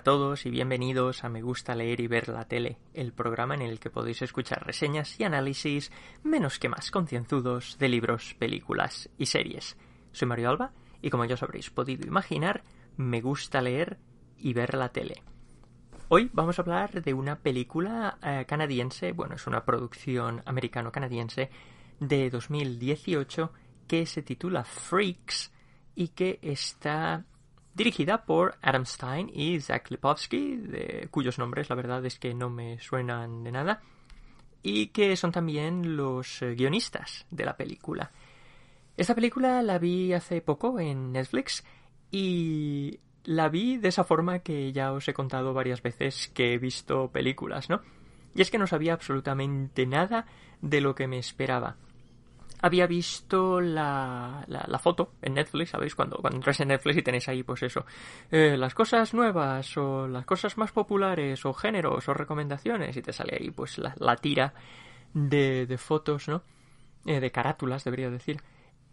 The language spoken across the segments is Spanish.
a todos y bienvenidos a Me gusta leer y ver la tele, el programa en el que podéis escuchar reseñas y análisis menos que más concienzudos de libros, películas y series. Soy Mario Alba y como ya os habréis podido imaginar, me gusta leer y ver la tele. Hoy vamos a hablar de una película eh, canadiense, bueno, es una producción americano-canadiense de 2018 que se titula Freaks y que está dirigida por Adam Stein y Zach Lipovsky, cuyos nombres la verdad es que no me suenan de nada, y que son también los eh, guionistas de la película. Esta película la vi hace poco en Netflix y la vi de esa forma que ya os he contado varias veces que he visto películas, ¿no? Y es que no sabía absolutamente nada de lo que me esperaba había visto la, la, foto en Netflix, ¿sabéis? Cuando, cuando entráis en Netflix y tenéis ahí, pues eso, eh, las cosas nuevas o las cosas más populares o géneros o recomendaciones y te sale ahí pues la, la tira de, de, fotos, ¿no? Eh, de carátulas, debería decir.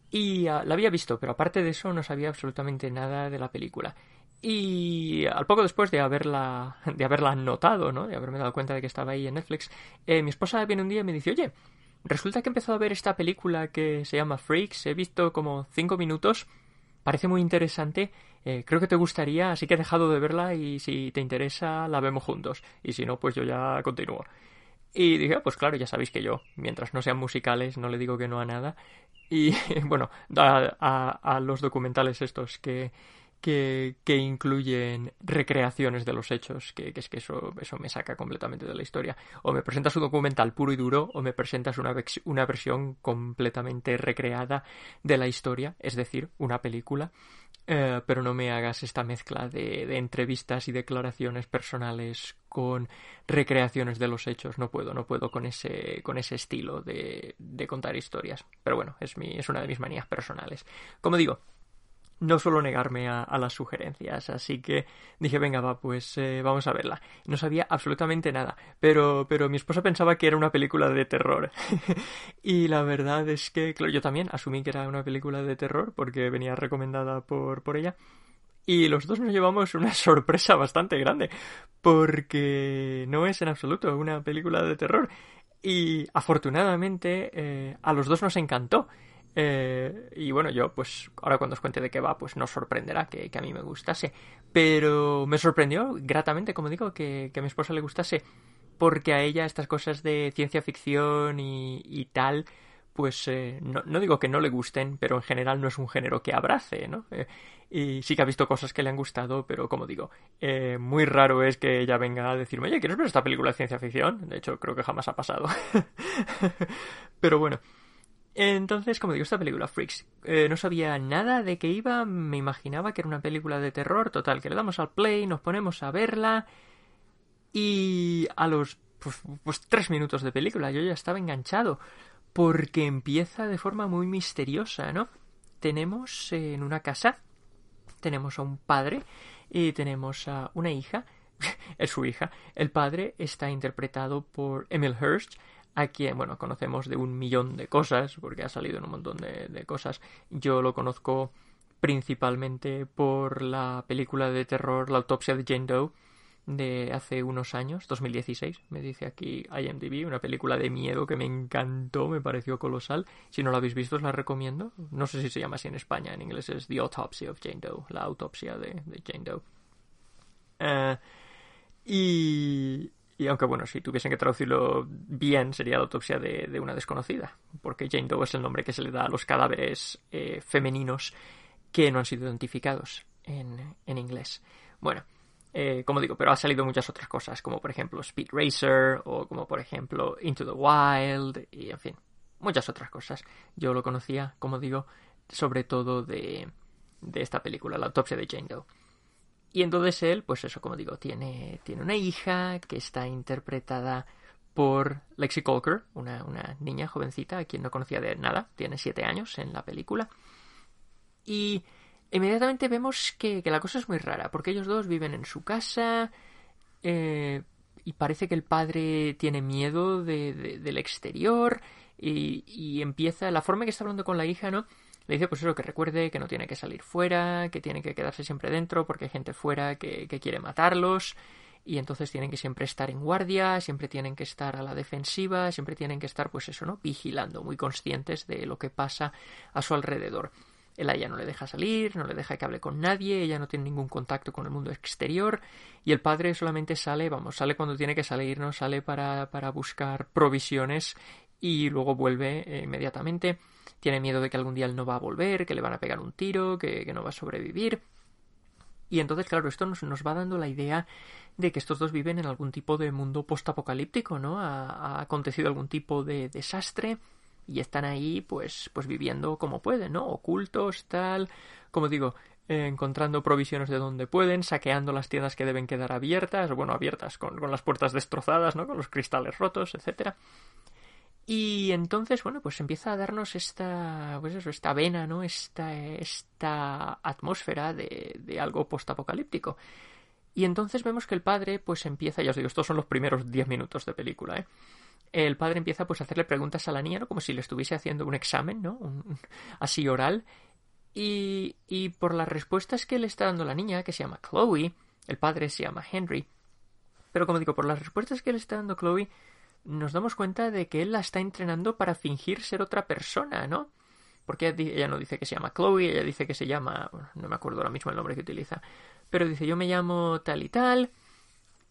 Y uh, la había visto, pero aparte de eso no sabía absolutamente nada de la película. Y al poco después de haberla, de haberla notado, ¿no? De haberme dado cuenta de que estaba ahí en Netflix, eh, mi esposa viene un día y me dice, oye, Resulta que he empezado a ver esta película que se llama Freaks. He visto como cinco minutos. Parece muy interesante. Eh, creo que te gustaría, así que he dejado de verla y si te interesa la vemos juntos. Y si no, pues yo ya continúo. Y dije, ah, pues claro, ya sabéis que yo, mientras no sean musicales, no le digo que no a nada. Y bueno, a, a los documentales estos que, que, que, incluyen recreaciones de los hechos, que, es que eso, eso me saca completamente de la historia. O me presentas un documental puro y duro, o me presentas una, una versión completamente recreada de la historia, es decir, una película. Eh, pero no me hagas esta mezcla de, de, entrevistas y declaraciones personales con recreaciones de los hechos. No puedo, no puedo con ese, con ese estilo de, de contar historias. Pero bueno, es, mi, es una de mis manías personales. Como digo, no suelo negarme a, las sugerencias, así que dije, venga, va, pues eh, vamos a verla. No sabía absolutamente nada, pero, pero mi esposa pensaba que era una película de terror. y la verdad es que, yo también asumí que era una película de terror porque venía recomendada por, por ella. Y los dos nos llevamos una sorpresa bastante grande, porque no es en absoluto una película de terror. Y afortunadamente eh, a los dos nos encantó. Eh, y bueno, yo, pues ahora cuando os cuente de qué va, pues no sorprenderá que, que, a mí me gustase. Pero me sorprendió gratamente, como digo, que, que, a mi esposa le gustase. Porque a ella estas cosas de ciencia ficción y, y tal, pues eh, no, no, digo que no le gusten, pero en general no es un género que abrace, ¿no? Eh, y sí que ha visto cosas que le han gustado, pero como digo, eh, muy raro es que ella venga a decirme, oye, ¿quieres ver esta película de ciencia ficción? De hecho, creo que jamás ha pasado. pero bueno. Entonces, como digo, esta película, Freaks, eh, no sabía nada de qué iba, me imaginaba que era una película de terror, total, que le damos al play, nos ponemos a verla y a los pues, pues, tres minutos de película yo ya estaba enganchado, porque empieza de forma muy misteriosa, ¿no? Tenemos en una casa, tenemos a un padre y tenemos a una hija, es su hija, el padre está interpretado por Emil Hirsch, a quien, bueno, conocemos de un millón de cosas, porque ha salido en un montón de, de, cosas. Yo lo conozco principalmente por la película de terror La autopsia de Jane Doe, de hace unos años, 2016, me dice aquí IMDb, una película de miedo que me encantó, me pareció colosal. Si no la habéis visto, os la recomiendo. No sé si se llama así en España, en inglés es The Autopsy of Jane Doe, la autopsia de, Jane Doe. Eh, y, y aunque bueno, si tuviesen que traducirlo bien, sería la autopsia de, una desconocida, porque Jane Doe es el nombre que se le da a los cadáveres eh, femeninos que no han sido identificados en, en inglés. Bueno, eh, como digo, pero ha salido muchas otras cosas, como por ejemplo Speed Racer o como por ejemplo Into the Wild y en fin, muchas otras cosas. Yo lo conocía, como digo, sobre todo de, de esta película, La autopsia de Jane Doe. Y entonces él, pues eso, como digo, tiene, tiene una hija que está interpretada por Lexi Colker, una, una niña jovencita a quien no conocía de nada, tiene siete años en la película. Y inmediatamente vemos que, la cosa es muy rara, porque ellos dos viven en su casa eh, y parece que el padre tiene miedo del exterior y, y, empieza, la forma que está hablando con la hija, ¿no? Le dice pues eso, que recuerde que no tiene que salir fuera, que tiene que quedarse siempre dentro porque hay gente fuera que, que quiere matarlos y entonces tienen que siempre estar en guardia, siempre tienen que estar a la defensiva, siempre tienen que estar pues eso, ¿no? Vigilando, muy conscientes de lo que pasa a su alrededor. Él a ella no le deja salir, no le deja que hable con nadie, ella no tiene ningún contacto con el mundo exterior y el padre solamente sale, vamos, sale cuando tiene que salir, no sale para, para buscar provisiones y luego vuelve eh, inmediatamente. Tiene miedo de que algún día él no va a volver, que le van a pegar un tiro, que, que no va a sobrevivir. Y entonces, claro, esto nos, nos, va dando la idea de que estos dos viven en algún tipo de mundo postapocalíptico, ¿no? Ha, acontecido algún tipo de desastre y están ahí pues pues viviendo como pueden, ¿no? Ocultos, tal, como digo, encontrando provisiones de donde pueden, saqueando las tiendas que deben quedar abiertas, bueno, abiertas con, con las puertas destrozadas, ¿no? Con los cristales rotos, etcétera. Y entonces, bueno, pues empieza a darnos esta, pues eso, esta vena, ¿no? Esta, esta atmósfera de, de algo postapocalíptico. Y entonces vemos que el padre, pues empieza, ya os digo, estos son los primeros 10 minutos de película, ¿eh? el padre empieza pues a hacerle preguntas a la niña, ¿no? Como si le estuviese haciendo un examen, ¿no? así oral. Y, y por las respuestas que le está dando la niña, que se llama Chloe, el padre se llama Henry, pero como digo, por las respuestas que le está dando Chloe, nos damos cuenta de que él la está entrenando para fingir ser otra persona, ¿no? Porque ella no dice que se llama Chloe, ella dice que se llama, no me acuerdo ahora mismo el nombre que utiliza, pero dice yo me llamo tal y tal,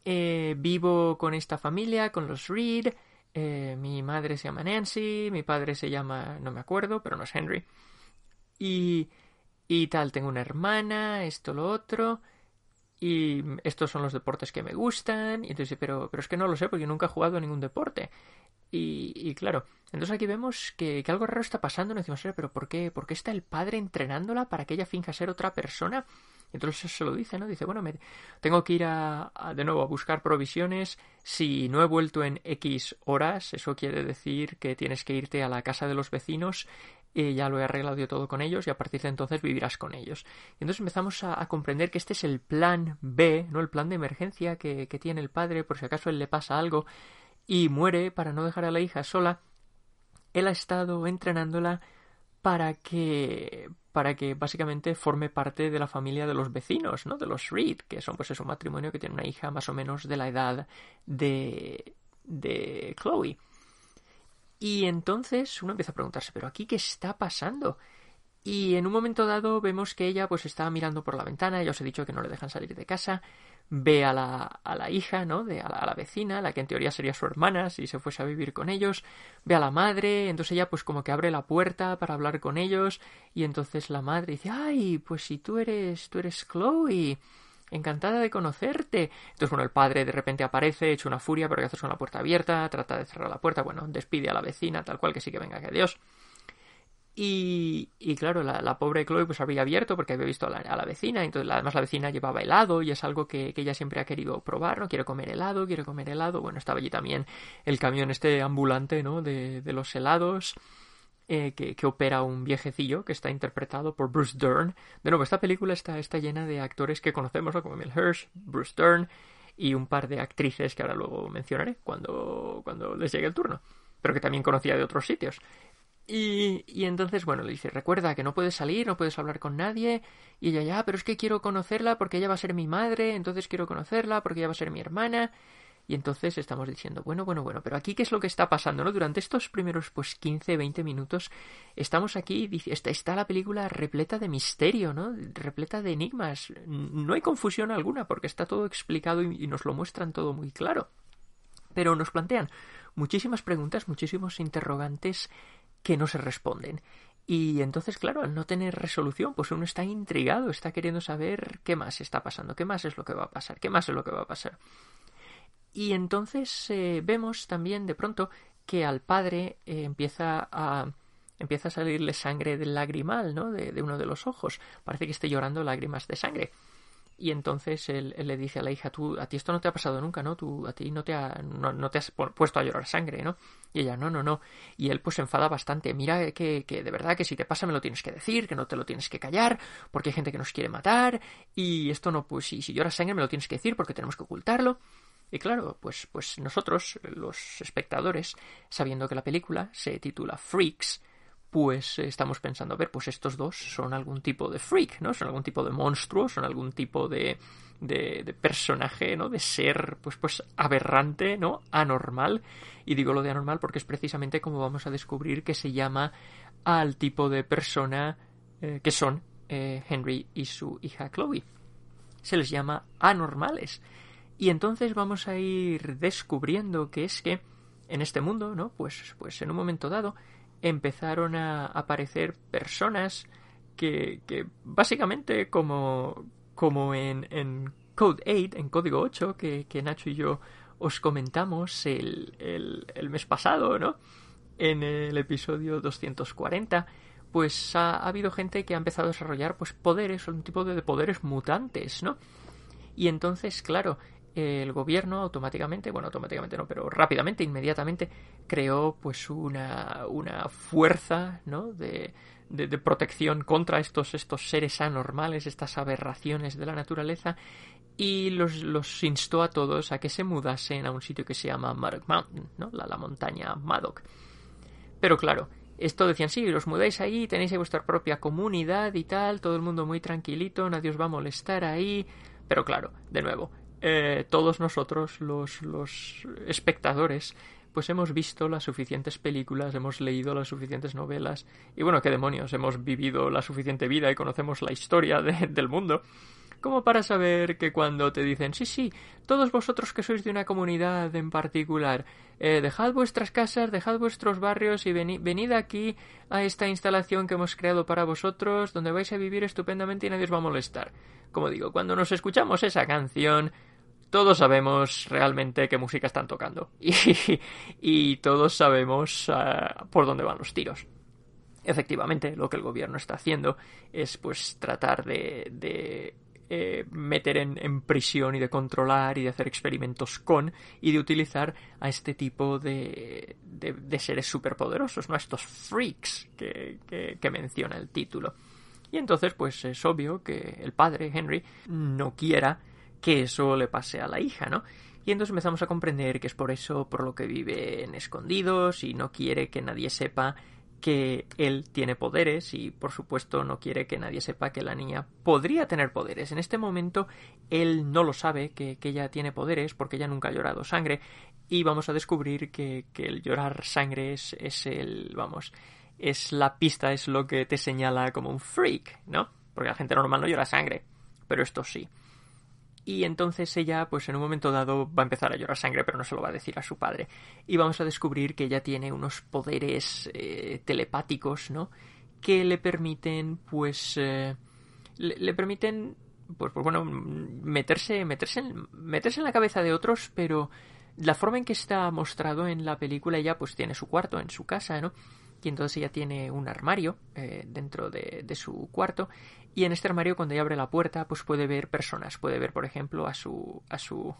eh, vivo con esta familia, con los Reed, eh, mi madre se llama Nancy, mi padre se llama, no me acuerdo, pero no es Henry. Y, y tal, tengo una hermana, esto, lo otro. Y estos son los deportes que me gustan. Y entonces, pero, pero es que no lo sé porque nunca he jugado a ningún deporte. Y, y claro, entonces aquí vemos que, que, algo raro está pasando. Decimos, pero ¿por qué, ¿por qué está el padre entrenándola para que ella finja ser otra persona? Entonces se lo dice, ¿no? Dice, bueno, me tengo que ir a, de nuevo a buscar provisiones. Si no he vuelto en X horas, eso quiere decir que tienes que irte a la casa de los vecinos. Y ya lo he arreglado yo todo con ellos y a partir de entonces vivirás con ellos. Y entonces empezamos a, a, comprender que este es el plan B, ¿no? El plan de emergencia que, que tiene el padre por si acaso él le pasa algo y muere para no dejar a la hija sola. Él ha estado entrenándola para que para que básicamente forme parte de la familia de los vecinos, ¿no? De los Reed, que son pues es un matrimonio que tiene una hija más o menos de la edad de de Chloe. Y entonces uno empieza a preguntarse, pero aquí qué está pasando? Y en un momento dado vemos que ella pues está mirando por la ventana, ya os he dicho que no le dejan salir de casa, ve a la, a la hija, ¿no? De, a, la, a la vecina, la que en teoría sería su hermana si se fuese a vivir con ellos, ve a la madre, entonces ella pues como que abre la puerta para hablar con ellos y entonces la madre dice, ay, pues si tú eres, tú eres Chloe, encantada de conocerte. Entonces, bueno, el padre de repente aparece, hecho una furia, pero que haces con la puerta abierta, trata de cerrar la puerta, bueno, despide a la vecina, tal cual, que sí que venga, que adiós. Y, y claro, la, la, pobre Chloe pues había abierto porque había visto a la, a la vecina, entonces además la vecina llevaba helado y es algo que, que, ella siempre ha querido probar, ¿no? Quiere comer helado, quiere comer helado. Bueno, estaba allí también el camión este ambulante, ¿no? De, de los helados. Eh, que, que, opera un viejecillo que está interpretado por Bruce Dern. De nuevo, esta película está, está llena de actores que conocemos, ¿no? como Emil Hirsch, Bruce Dern y un par de actrices que ahora luego mencionaré cuando, cuando les llegue el turno, pero que también conocía de otros sitios. Y, y, entonces, bueno, le dice, recuerda que no puedes salir, no puedes hablar con nadie. Y ella, ya, pero es que quiero conocerla porque ella va a ser mi madre, entonces quiero conocerla porque ella va a ser mi hermana. Y entonces estamos diciendo, bueno, bueno, bueno, pero aquí qué es lo que está pasando, ¿no? Durante estos primeros, pues, 15, 20 minutos, estamos aquí, está, está la película repleta de misterio, ¿no? Repleta de enigmas. No hay confusión alguna porque está todo explicado y nos lo muestran todo muy claro. Pero nos plantean muchísimas preguntas, muchísimos interrogantes que no se responden. Y entonces, claro, al no tener resolución, pues uno está intrigado, está queriendo saber qué más está pasando, qué más es lo que va a pasar, qué más es lo que va a pasar. Y entonces eh, vemos también de pronto que al padre eh, empieza a empieza a salirle sangre del lagrimal, ¿no? De, uno de los ojos. Parece que esté llorando lágrimas de sangre. Y entonces él, le dice a la hija, tú, a ti esto no te ha pasado nunca, ¿no? Tú, a ti no te, ha, no, te has puesto a llorar sangre, ¿no? Y ella, no, no, no. Y él pues se enfada bastante. Mira que, que de verdad que si te pasa me lo tienes que decir, que no te lo tienes que callar, porque hay gente que nos quiere matar. Y esto no, pues si, si lloras sangre me lo tienes que decir porque tenemos que ocultarlo. Y claro, pues, pues nosotros, los espectadores, sabiendo que la película se titula Freaks, pues estamos pensando, a ver, pues estos dos son algún tipo de freak, ¿no? Son algún tipo de monstruo, son algún tipo de, de, de, personaje, ¿no? De ser, pues, pues aberrante, ¿no? Anormal. Y digo lo de anormal porque es precisamente como vamos a descubrir que se llama al tipo de persona eh, que son eh, Henry y su hija Chloe. Se les llama anormales. Y entonces vamos a ir descubriendo que es que en este mundo, ¿no? Pues, pues en un momento dado empezaron a aparecer personas que, que básicamente como, como en, en Code 8, en código 8, que, que Nacho y yo os comentamos el, el, mes pasado, ¿no? En el episodio 240, pues ha, ha, habido gente que ha empezado a desarrollar pues poderes, un tipo de poderes mutantes, ¿no? Y entonces, claro, el gobierno automáticamente, bueno, automáticamente no, pero rápidamente, inmediatamente, creó pues una, una fuerza, ¿no? De, de, protección contra estos, estos seres anormales, estas aberraciones de la naturaleza, y los, los instó a todos a que se mudasen a un sitio que se llama Maddock Mountain, ¿no? La, la montaña Maddock. Pero claro, esto decían, sí, os mudáis ahí, tenéis vuestra propia comunidad y tal, todo el mundo muy tranquilito, nadie os va a molestar ahí. Pero claro, de nuevo, eh, todos nosotros, los, los espectadores, pues hemos visto las suficientes películas, hemos leído las suficientes novelas y bueno, qué demonios, hemos vivido la suficiente vida y conocemos la historia de, del mundo como para saber que cuando te dicen sí, sí, todos vosotros que sois de una comunidad en particular, eh, dejad vuestras casas, dejad vuestros barrios y venid aquí a esta instalación que hemos creado para vosotros, donde vais a vivir estupendamente y nadie os va a molestar. Como digo, cuando nos escuchamos esa canción, todos sabemos realmente qué música están tocando y, todos sabemos uh, por dónde van los tiros. Efectivamente, lo que el gobierno está haciendo es pues tratar de, de eh, meter en, prisión y de controlar y de hacer experimentos con y de utilizar a este tipo de, de, de seres superpoderosos, ¿no? A estos freaks que, que, que menciona el título. Y entonces, pues es obvio que el padre, Henry, no quiera que eso le pase a la hija, ¿no? Y entonces empezamos a comprender que es por eso por lo que viven escondidos y no quiere que nadie sepa que él tiene poderes y por supuesto no quiere que nadie sepa que la niña podría tener poderes. En este momento él no lo sabe que, que ella tiene poderes porque ella nunca ha llorado sangre y vamos a descubrir que, que el llorar sangre es, es el, vamos, es la pista, es lo que te señala como un freak, ¿no? Porque la gente normal no llora sangre, pero esto sí y entonces ella pues en un momento dado va a empezar a llorar sangre pero no se lo va a decir a su padre. Y vamos a descubrir que ella tiene unos poderes eh, telepáticos no que le permiten pues eh, le, le, permiten pues, pues, bueno meterse meterse en, meterse en la cabeza de otros pero la forma en que está mostrado en la película ella pues tiene su cuarto en su casa no y entonces ella tiene un armario eh, dentro de, de, su cuarto y en este armario cuando ella abre la puerta pues puede ver personas puede ver por ejemplo a su a su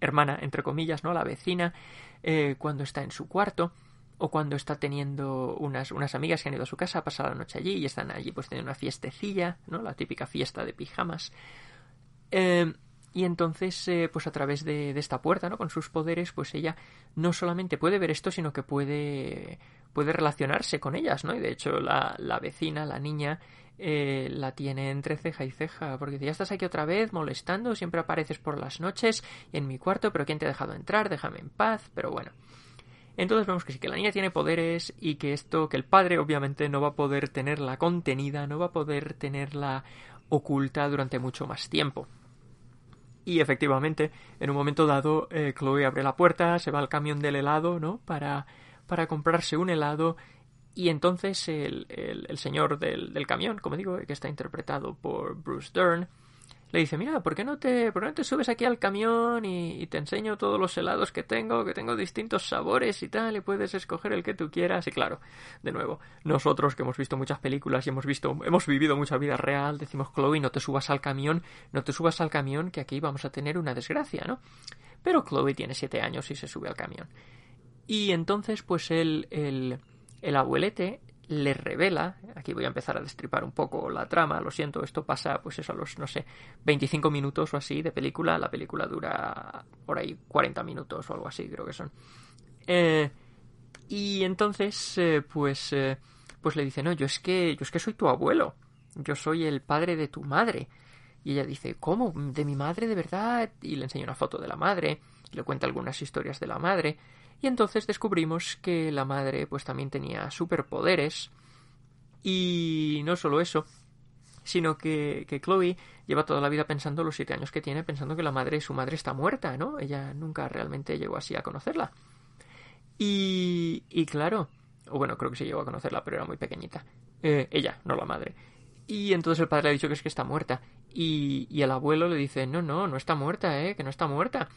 hermana entre comillas no la vecina eh, cuando está en su cuarto o cuando está teniendo unas, unas amigas que han ido a su casa a pasar la noche allí y están allí pues teniendo una fiestecilla no la típica fiesta de pijamas eh, y entonces, eh, pues a través de, de, esta puerta, ¿no? Con sus poderes, pues ella no solamente puede ver esto, sino que puede, puede relacionarse con ellas, ¿no? Y de hecho la, la vecina, la niña, eh, la tiene entre ceja y ceja, porque dice, ya estás aquí otra vez molestando, siempre apareces por las noches en mi cuarto, pero ¿quién te ha dejado entrar? Déjame en paz, pero bueno. Entonces vemos que sí, que la niña tiene poderes y que esto, que el padre obviamente no va a poder tenerla contenida, no va a poder tenerla oculta durante mucho más tiempo. Y efectivamente, en un momento dado, eh, Chloe abre la puerta, se va al camión del helado, ¿no? Para, para comprarse un helado. Y entonces el, el, señor del, del, camión, como digo, que está interpretado por Bruce Dern, le dice, mira, ¿por qué no te, por qué no te subes aquí al camión y, te enseño todos los helados que tengo, que tengo distintos sabores y tal, y puedes escoger el que tú quieras? Y claro, de nuevo, nosotros que hemos visto muchas películas y hemos visto, hemos vivido mucha vida real, decimos, Chloe, no te subas al camión, no te subas al camión, que aquí vamos a tener una desgracia, ¿no? Pero Chloe tiene siete años y se sube al camión. Y entonces, pues el, el, el abuelete le revela, aquí voy a empezar a destripar un poco la trama, lo siento, esto pasa pues eso a los, no sé, 25 minutos o así de película, la película dura por ahí 40 minutos o algo así, creo que son. Eh, y entonces, eh, pues, eh, pues le dice, no, yo es que, yo es que soy tu abuelo, yo soy el padre de tu madre. Y ella dice, ¿cómo? ¿De mi madre de verdad? Y le enseña una foto de la madre, le cuenta algunas historias de la madre. Y entonces descubrimos que la madre pues también tenía superpoderes. Y no solo eso, sino que, que Chloe lleva toda la vida pensando, los siete años que tiene, pensando que la madre, su madre está muerta, ¿no? Ella nunca realmente llegó así a conocerla. Y, y claro, o bueno, creo que se llegó a conocerla, pero era muy pequeñita. Eh, ella, no la madre. Y entonces el padre le ha dicho que es que está muerta. Y, y el abuelo le dice, no, no, no está muerta, ¿eh? Que no está muerta.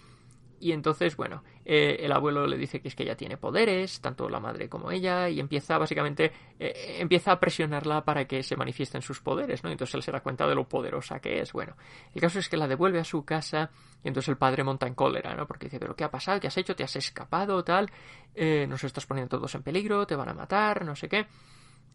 Y entonces, bueno, eh, el abuelo le dice que es que ella tiene poderes, tanto la madre como ella, y empieza básicamente, eh, empieza a presionarla para que se manifiesten sus poderes, ¿no? Entonces él se da cuenta de lo poderosa que es. Bueno, el caso es que la devuelve a su casa, y entonces el padre monta en cólera, ¿no? Porque dice, pero ¿qué ha pasado? ¿Qué has hecho? ¿Te has escapado? Tal, eh, nos estás poniendo todos en peligro, te van a matar, no sé qué.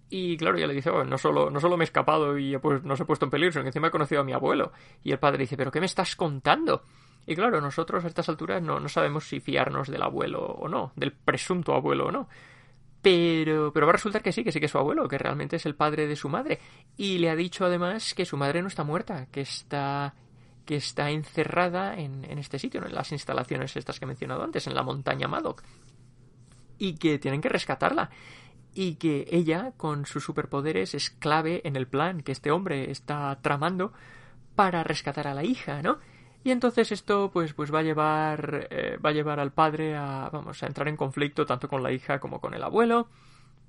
Y claro, ella le dice, oh, no, solo, no solo me he escapado y pues, no se he puesto en peligro, sino que encima he conocido a mi abuelo. Y el padre dice, pero ¿qué me estás contando? Y claro, nosotros a estas alturas no, no sabemos si fiarnos del abuelo o no, del presunto abuelo o no. Pero, pero va a resultar que sí, que sí que es su abuelo, que realmente es el padre de su madre. Y le ha dicho además que su madre no está muerta, que está, que está encerrada en, en este sitio, en las instalaciones estas que he mencionado antes, en la montaña Madoc. Y que tienen que rescatarla. Y que ella, con sus superpoderes, es clave en el plan que este hombre está tramando para rescatar a la hija, ¿no? Y entonces esto pues, pues va a llevar eh, va a llevar al padre a vamos a entrar en conflicto tanto con la hija como con el abuelo,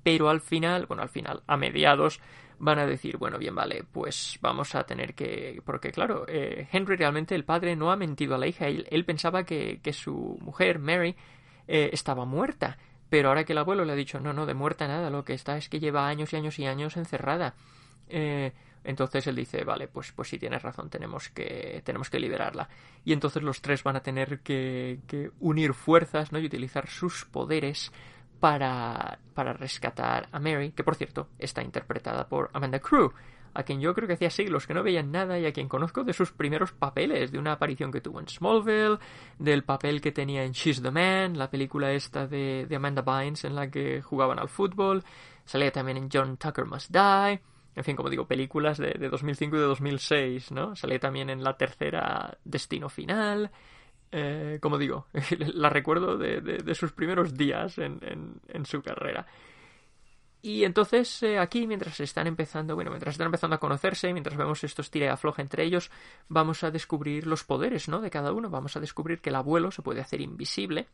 pero al final, bueno, al final, a mediados van a decir, bueno, bien, vale, pues vamos a tener que porque claro, eh, Henry realmente el padre no ha mentido a la hija, él, él pensaba que, que, su mujer Mary eh, estaba muerta, pero ahora que el abuelo le ha dicho, no, no, de muerta nada, lo que está es que lleva años y años y años encerrada. Eh, entonces él dice, vale, pues, pues sí tienes razón, tenemos que, tenemos que liberarla. Y entonces los tres van a tener que, que unir fuerzas ¿no? y utilizar sus poderes para, para rescatar a Mary, que por cierto está interpretada por Amanda Crew, a quien yo creo que hacía siglos que no veía nada y a quien conozco de sus primeros papeles, de una aparición que tuvo en Smallville, del papel que tenía en She's the Man, la película esta de, de Amanda Bynes en la que jugaban al fútbol, salía también en John Tucker Must Die, en fin, como digo, películas de, de 2005 y de 2006, ¿no? Sale también en la tercera Destino Final. Eh, como digo, la recuerdo de, de, sus primeros días en, en, su carrera. Y entonces eh, aquí, mientras están empezando, bueno, mientras están empezando a conocerse, mientras vemos estos tira y afloja entre ellos, vamos a descubrir los poderes, ¿no? De cada uno. Vamos a descubrir que el abuelo se puede hacer invisible.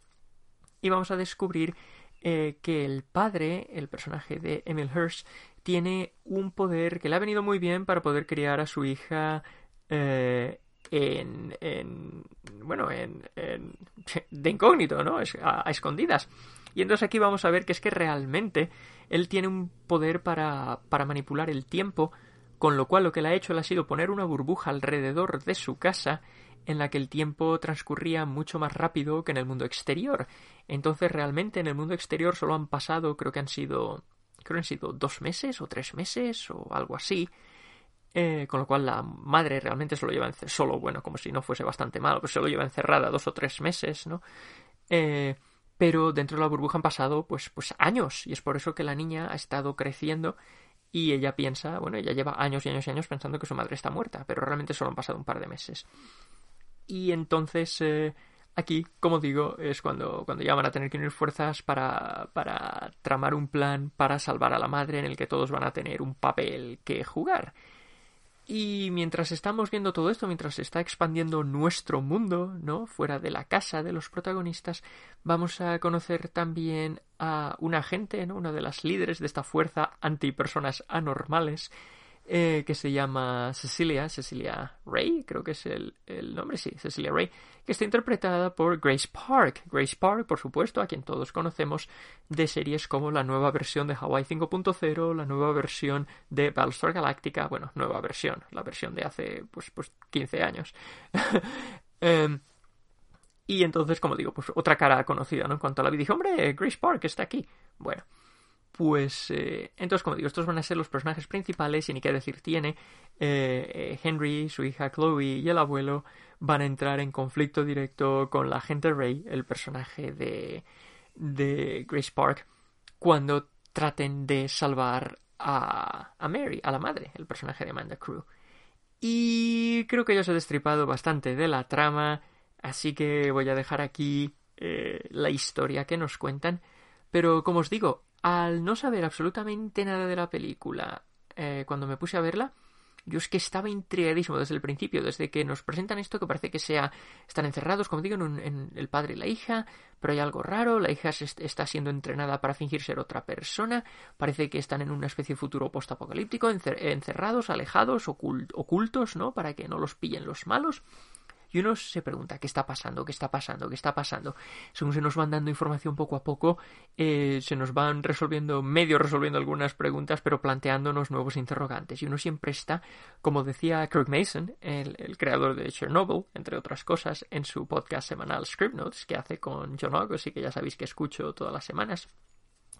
Y vamos a descubrir eh, que el padre, el personaje de Emil Hirsch, tiene un poder que le ha venido muy bien para poder criar a su hija eh, en, en, bueno, en, en, de incógnito, ¿no? A, a, escondidas. Y entonces aquí vamos a ver que es que realmente él tiene un poder para, para manipular el tiempo, con lo cual lo que le ha hecho él ha sido poner una burbuja alrededor de su casa en la que el tiempo transcurría mucho más rápido que en el mundo exterior. Entonces realmente en el mundo exterior solo han pasado, creo que han sido creo que han sido dos meses o tres meses o algo así. Eh, con lo cual la madre realmente se lo lleva solo, bueno, como si no fuese bastante malo, pero se lo lleva encerrada dos o tres meses, ¿no? Eh, pero dentro de la burbuja han pasado pues, pues años y es por eso que la niña ha estado creciendo y ella piensa, bueno, ella lleva años y años y años pensando que su madre está muerta, pero realmente solo han pasado un par de meses. Y entonces eh, aquí, como digo, es cuando, cuando ya van a tener que unir fuerzas para, para tramar un plan para salvar a la madre en el que todos van a tener un papel que jugar. Y mientras estamos viendo todo esto, mientras se está expandiendo nuestro mundo, ¿no? Fuera de la casa de los protagonistas, vamos a conocer también a un agente, ¿no? Una de las líderes de esta fuerza anti-personas anormales, eh, que se llama Cecilia, Cecilia Ray, creo que es el, el, nombre, sí, Cecilia Ray, que está interpretada por Grace Park. Grace Park, por supuesto, a quien todos conocemos de series como la nueva versión de Hawaii 5.0, la nueva versión de Battlestar Galactica, bueno, nueva versión, la versión de hace, pues, pues 15 años. eh, y entonces, como digo, pues otra cara conocida, ¿no? En cuanto a la vida, dije, hombre, Grace Park está aquí. Bueno, pues eh, entonces, como digo, estos van a ser los personajes principales y ni qué decir tiene. Eh, eh, Henry, su hija Chloe y el abuelo van a entrar en conflicto directo con la gente Ray, el personaje de, de Grace Park, cuando traten de salvar a, a Mary, a la madre, el personaje de Amanda Crew. Y creo que ya os he destripado bastante de la trama, así que voy a dejar aquí la historia que nos cuentan. Pero como os digo, al no saber absolutamente nada de la película, eh, cuando me puse a verla, yo es que estaba intrigadísimo desde el principio, desde que nos presentan esto que parece que sea están encerrados, como digo, en, en el padre y la hija, pero hay algo raro, la hija se está siendo entrenada para fingir ser otra persona, parece que están en una especie de futuro postapocalíptico, encerrados, alejados, ocultos, ¿no? Para que no los pillen los malos y uno se pregunta qué está pasando, qué está pasando, qué está pasando. Según se nos van dando información poco a poco, eh, se nos van resolviendo, medio resolviendo algunas preguntas, pero planteándonos nuevos interrogantes. Y uno siempre está, como decía Kirk Mason, el, creador de Chernobyl, entre otras cosas, en su podcast semanal Script Notes, que hace con John August y que ya sabéis que escucho todas las semanas.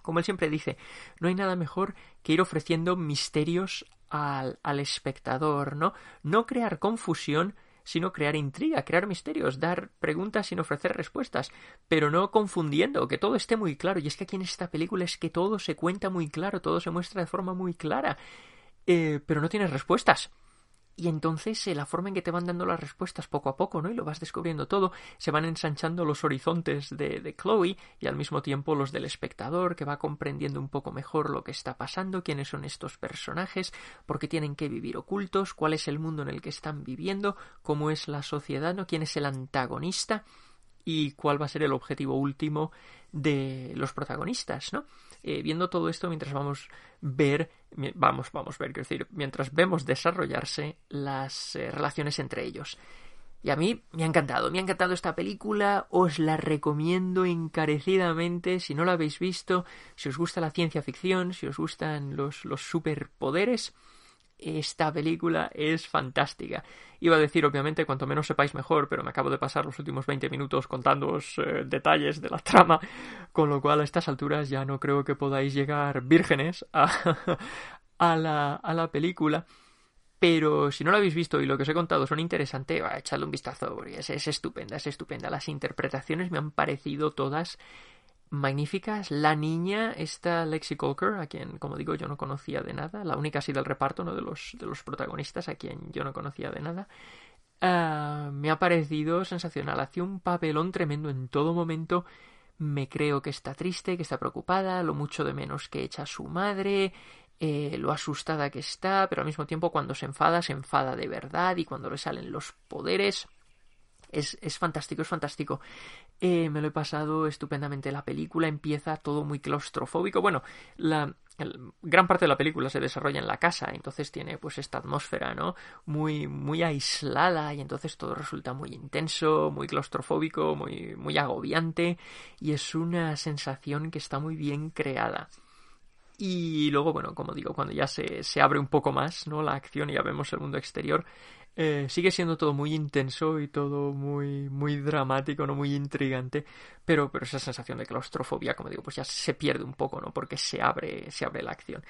Como él siempre dice, no hay nada mejor que ir ofreciendo misterios al, al espectador, ¿no? No crear confusión, sino crear intriga, crear misterios, dar preguntas sin ofrecer respuestas, pero no confundiendo, que todo esté muy claro. Y es que aquí en esta película es que todo se cuenta muy claro, todo se muestra de forma muy clara, eh, pero no tienes respuestas. Y entonces eh, la forma en que te van dando las respuestas poco a poco, ¿no? Y lo vas descubriendo todo, se van ensanchando los horizontes de, Chloe y al mismo tiempo los del espectador, que va comprendiendo un poco mejor lo que está pasando, quiénes son estos personajes, por qué tienen que vivir ocultos, cuál es el mundo en el que están viviendo, cómo es la sociedad, ¿no? quién es el antagonista y cuál va a ser el objetivo último de los protagonistas, ¿no? Eh, viendo todo esto mientras vamos ver, vamos, vamos a ver, quiero decir, mientras vemos desarrollarse las eh, relaciones entre ellos. Y a mí me ha encantado, me ha encantado esta película, os la recomiendo encarecidamente si no la habéis visto, si os gusta la ciencia ficción, si os gustan los, los superpoderes, esta película es fantástica. Iba a decir, obviamente, cuanto menos sepáis mejor, pero me acabo de pasar los últimos 20 minutos contándoos eh, detalles de la trama, con lo cual a estas alturas ya no creo que podáis llegar vírgenes a, la, a la película. Pero si no lo habéis visto y lo que os he contado son interesantes, echadle un vistazo, es, es estupenda, es estupenda. Las interpretaciones me han parecido todas magníficas. La niña, esta Lexi Coker, a quien, como digo, yo no conocía de nada, la única así del reparto, ¿no? De los, de los protagonistas, a quien yo no conocía de nada. Uh, me ha parecido sensacional. Hacía un papelón tremendo en todo momento. Me creo que está triste, que está preocupada, lo mucho de menos que echa su madre, eh, lo asustada que está, pero al mismo tiempo cuando se enfada, se enfada de verdad y cuando le salen los poderes. Es, es fantástico, es fantástico. Eh, me lo he pasado estupendamente. La película empieza todo muy claustrofóbico. Bueno, la, gran parte de la película se desarrolla en la casa, entonces tiene pues esta atmósfera, ¿no? Muy, muy aislada y entonces todo resulta muy intenso, muy claustrofóbico, muy, muy agobiante y es una sensación que está muy bien creada. Y luego, bueno, como digo, cuando ya se, se abre un poco más, ¿no? La acción y ya vemos el mundo exterior, eh, sigue siendo todo muy intenso y todo muy, muy dramático, no muy intrigante, pero, pero esa sensación de claustrofobia, como digo, pues ya se pierde un poco, ¿no? Porque se abre, se abre la acción.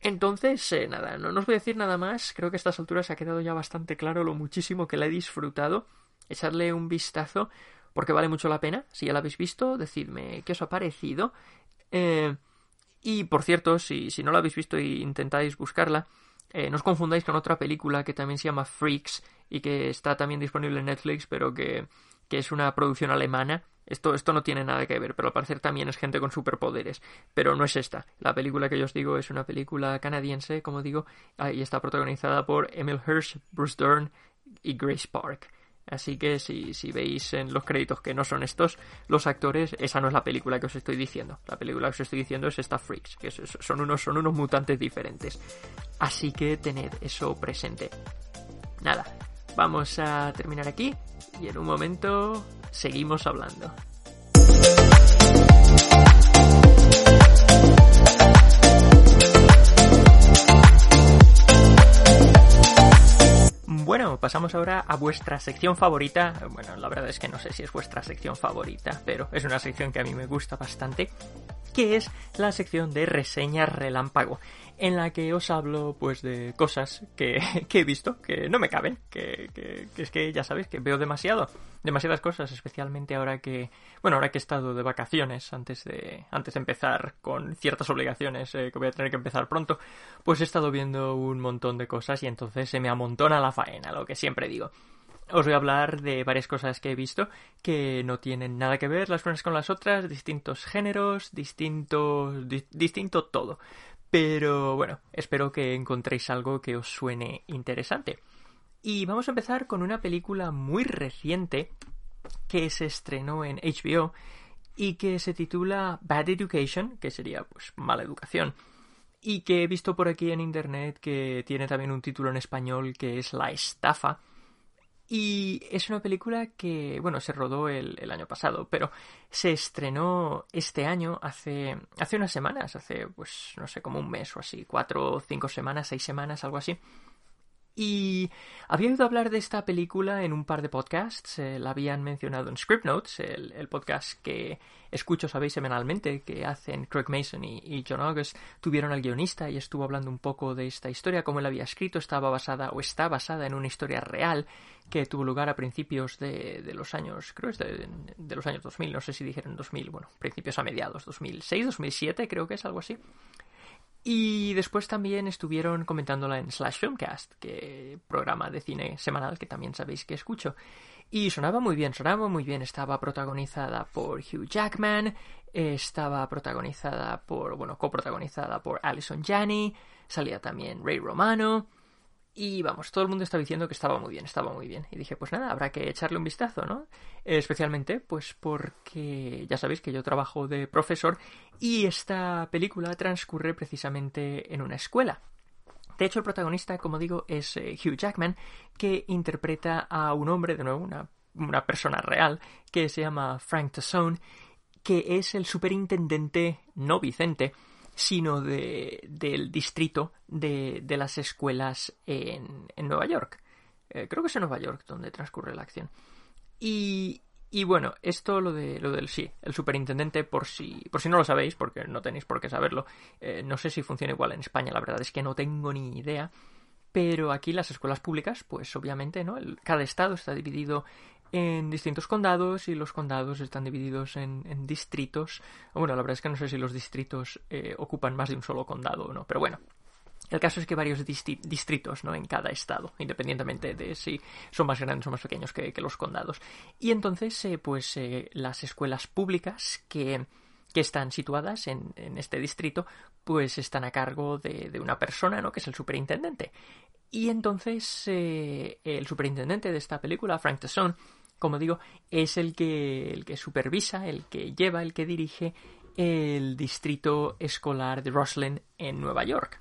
Entonces, eh, nada, no, os voy a decir nada más. Creo que a estas alturas ha quedado ya bastante claro lo muchísimo que la he disfrutado. Echarle un vistazo porque vale mucho la pena. Si ya la habéis visto, decidme qué os ha parecido. Eh, y por cierto, si, si no la habéis visto e intentáis buscarla, eh, no os confundáis con otra película que también se llama Freaks y que está también disponible en Netflix, pero que, que es una producción alemana. Esto, esto no tiene nada que ver, pero al parecer también es gente con superpoderes. Pero no es esta. La película que yo os digo es una película canadiense, como digo, y está protagonizada por Emil Hirsch, Bruce Dern y Grace Park. Así que si, si, veis en los créditos que no son estos los actores, esa no es la película que os estoy diciendo. La película que os estoy diciendo es esta Freaks, que son unos, son unos mutantes diferentes. Así que tened eso presente. Nada, vamos a terminar aquí y en un momento seguimos hablando. Pasamos ahora a vuestra sección favorita. Bueno, la verdad es que no sé si es vuestra sección favorita, pero es una sección que a mí me gusta bastante, que es la sección de reseñas relámpago en la que os hablo pues de cosas que, he visto, que no me caben, que, es que ya sabéis que veo demasiado, demasiadas cosas, especialmente ahora que, bueno, ahora que he estado de vacaciones antes de, antes de empezar con ciertas obligaciones eh, que voy a tener que empezar pronto, pues he estado viendo un montón de cosas y entonces se me amontona la faena, lo que siempre digo os voy a hablar de varias cosas que he visto que no tienen nada que ver las unas con las otras, distintos géneros, distintos, distinto todo. Pero bueno, espero que encontréis algo que os suene interesante. Y vamos a empezar con una película muy reciente que se estrenó en HBO y que se titula Bad Education, que sería pues mala educación, y que he visto por aquí en internet que tiene también un título en español que es La estafa, y es una película que, bueno, se rodó el, año pasado, pero se estrenó este año hace, hace unas semanas, hace, pues, no sé, como un mes o así, cuatro, cinco semanas, seis semanas, algo así. Y había oído hablar de esta película en un par de podcasts, eh, la habían mencionado en Script Notes, el, podcast que escucho, sabéis, semanalmente, que hacen Craig Mason y, John August, tuvieron al guionista y estuvo hablando un poco de esta historia, cómo él había escrito, estaba basada o está basada en una historia real que tuvo lugar a principios de, los años, creo es de, de, los años 2000, no sé si dijeron 2000, bueno, principios a mediados, 2006, 2007, creo que es algo así. Y después también estuvieron comentándola en Slash Filmcast, que programa de cine semanal que también sabéis que escucho. Y sonaba muy bien, sonaba muy bien. Estaba protagonizada por Hugh Jackman, estaba protagonizada por, bueno, coprotagonizada por Alison Janney, salía también Ray Romano. Y vamos, todo el mundo estaba diciendo que estaba muy bien, estaba muy bien. Y dije, pues nada, habrá que echarle un vistazo, ¿no? Especialmente, pues porque ya sabéis que yo trabajo de profesor y esta película transcurre precisamente en una escuela. De hecho, el protagonista, como digo, es eh, Hugh Jackman, que interpreta a un hombre, de nuevo, una, una persona real, que se llama Frank Tassone, que es el superintendente, no Vicente, sino de, del distrito de, de las escuelas en, en Nueva York. Eh, creo que es en Nueva York donde transcurre la acción. Y, y bueno, esto lo de lo del sí, el superintendente, por si, por si no lo sabéis, porque no tenéis por qué saberlo, eh, no sé si funciona igual en España, la verdad es que no tengo ni idea. Pero aquí las escuelas públicas, pues obviamente, ¿no? cada estado está dividido en distintos condados y los condados están divididos en, distritos. Bueno, la verdad es que no sé si los distritos eh, ocupan más de un solo condado o no, pero bueno. El caso es que varios distritos ¿no? en cada estado, independientemente de si son más grandes o más pequeños que, los condados. Y entonces, eh, pues eh, las escuelas públicas que, que están situadas en, en, este distrito, pues están a cargo de, de, una persona, ¿no? Que es el superintendente. Y entonces el superintendente de esta película, Frank Tasson, como digo, es el que, el que supervisa, el que lleva, el que dirige el distrito escolar de Roslyn en Nueva York.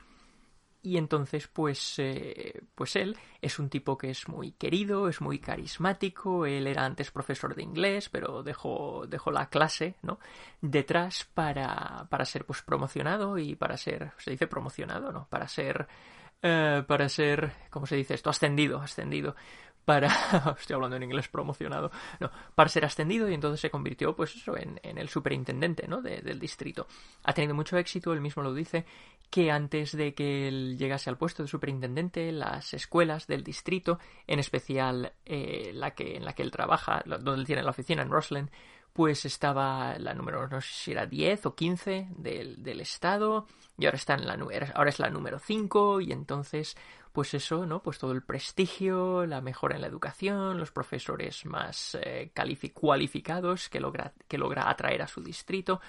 Y entonces, pues, eh, pues él es un tipo que es muy querido, es muy carismático. Él era antes profesor de inglés, pero dejó, dejó la clase, ¿no? Detrás para, para ser, pues, promocionado y para ser, se dice promocionado, ¿no? Para ser, eh, para ser, ¿cómo se dice esto? Ascendido, ascendido para... estoy hablando en inglés promocionado. No, para ser ascendido y entonces se convirtió, pues eso, en, el superintendente, ¿no? del distrito. Ha tenido mucho éxito, él mismo lo dice, que antes de que él llegase al puesto de superintendente, las escuelas del distrito, en especial eh, la que, en la que él trabaja, donde él tiene la oficina en Roslyn, pues estaba la número, no sé si era 10 o 15 del, del estado, y ahora, está en la, ahora es la número 5, y entonces pues eso, ¿no? Pues todo el prestigio, la mejora en la educación, los profesores más eh, cualificados que logra, que logra atraer a su distrito.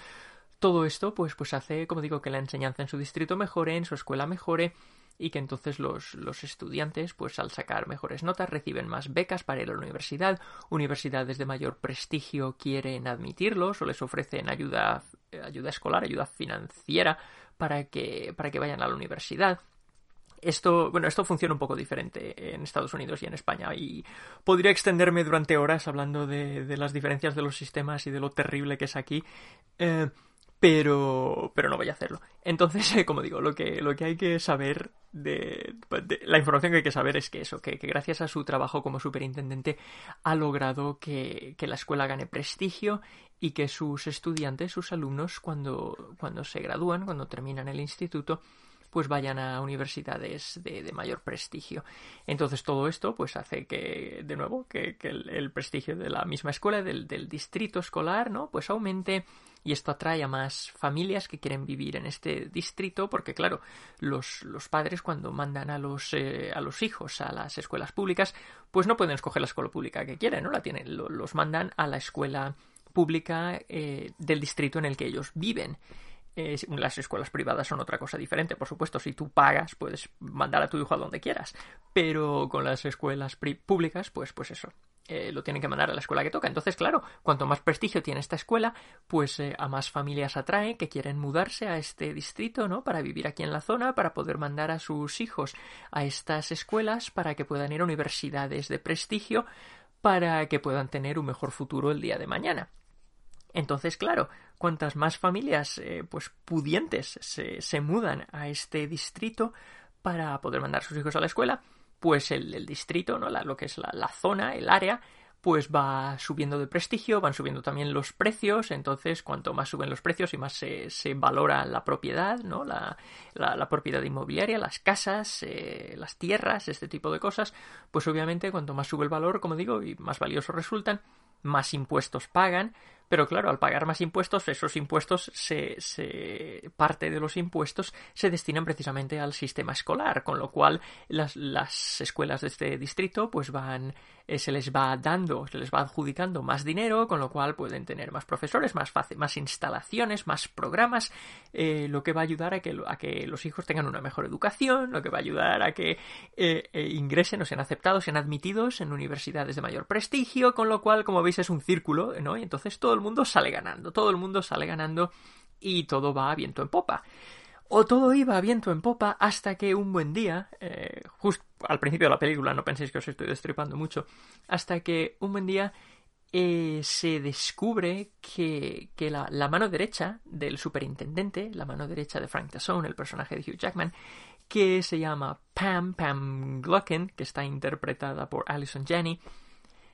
Todo esto, pues, pues hace, como digo, que la enseñanza en su distrito mejore, en su escuela mejore, y que entonces los, los, estudiantes, pues al sacar mejores notas, reciben más becas para ir a la universidad, universidades de mayor prestigio quieren admitirlos o les ofrecen ayuda, ayuda escolar, ayuda financiera para que, para que vayan a la universidad. Esto, bueno, esto funciona un poco diferente en Estados Unidos y en España y podría extenderme durante horas hablando de, las diferencias de los sistemas y de lo terrible que es aquí. Eh, pero, pero no voy a hacerlo. Entonces, como digo, lo que, lo que hay que saber de, La información que hay que saber es que eso, que, gracias a su trabajo como superintendente ha logrado que, que, la escuela gane prestigio y que sus estudiantes, sus alumnos, cuando, cuando se gradúan, cuando terminan el instituto, pues vayan a universidades de, mayor prestigio. Entonces todo esto pues hace que, de nuevo, que, el, prestigio de la misma escuela, del, distrito escolar, ¿no? Pues aumente y esto atrae a más familias que quieren vivir en este distrito porque claro los, los padres cuando mandan a los eh, a los hijos a las escuelas públicas pues no pueden escoger la escuela pública que quieren no la tienen los mandan a la escuela pública eh, del distrito en el que ellos viven las escuelas privadas son otra cosa diferente, por supuesto. Si tú pagas, puedes mandar a tu hijo a donde quieras. Pero con las escuelas públicas, pues, pues eso. Eh, lo tienen que mandar a la escuela que toca. Entonces, claro, cuanto más prestigio tiene esta escuela, pues eh, a más familias atrae que quieren mudarse a este distrito, ¿no? Para vivir aquí en la zona, para poder mandar a sus hijos a estas escuelas, para que puedan ir a universidades de prestigio, para que puedan tener un mejor futuro el día de mañana. Entonces, claro, cuantas más familias eh, pues pudientes se, se, mudan a este distrito para poder mandar a sus hijos a la escuela, pues el, distrito, ¿no? lo que es la, zona, el área, pues va subiendo de prestigio, van subiendo también los precios, entonces cuanto más suben los precios y más se, se valora la propiedad, ¿no? La, la, propiedad inmobiliaria, las casas, eh, las tierras, este tipo de cosas, pues obviamente cuanto más sube el valor, como digo, y más valiosos resultan, más impuestos pagan, pero claro, al pagar más impuestos, esos impuestos se, parte de los impuestos se destinan precisamente al sistema escolar, con lo cual las, las escuelas de este distrito pues van eh, se les va dando, se les va adjudicando más dinero, con lo cual pueden tener más profesores, más más instalaciones, más programas, eh, lo que va a ayudar a que, los hijos tengan una mejor educación, lo que va a ayudar a que eh, ingresen o sean aceptados, sean admitidos en universidades de mayor prestigio, con lo cual, como veis, es un círculo, ¿no? Entonces todo mundo sale ganando, todo el mundo sale ganando y todo va a viento en popa. O todo iba a viento en popa hasta que un buen día, eh, justo al principio de la película, no penséis que os estoy destripando mucho, hasta que un buen día eh, se descubre que, que la, la, mano derecha del superintendente, la mano derecha de Frank Tassone, el personaje de Hugh Jackman, que se llama Pam, Pam Glucken, que está interpretada por Alison Janney,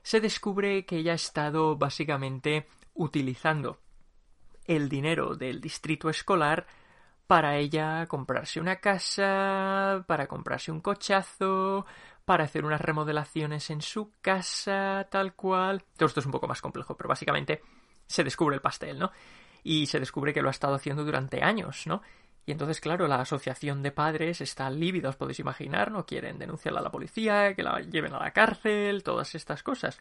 se descubre que ella ha estado básicamente utilizando el dinero del distrito escolar para ella comprarse una casa, para comprarse un cochazo, para hacer unas remodelaciones en su casa, tal cual. Todo esto es un poco más complejo, pero básicamente se descubre el pastel, ¿no? Y se descubre que lo ha estado haciendo durante años, ¿no? Y entonces, claro, la asociación de padres está lívida, os podéis imaginar, no quieren denunciarla a la policía, que la lleven a la cárcel, todas estas cosas.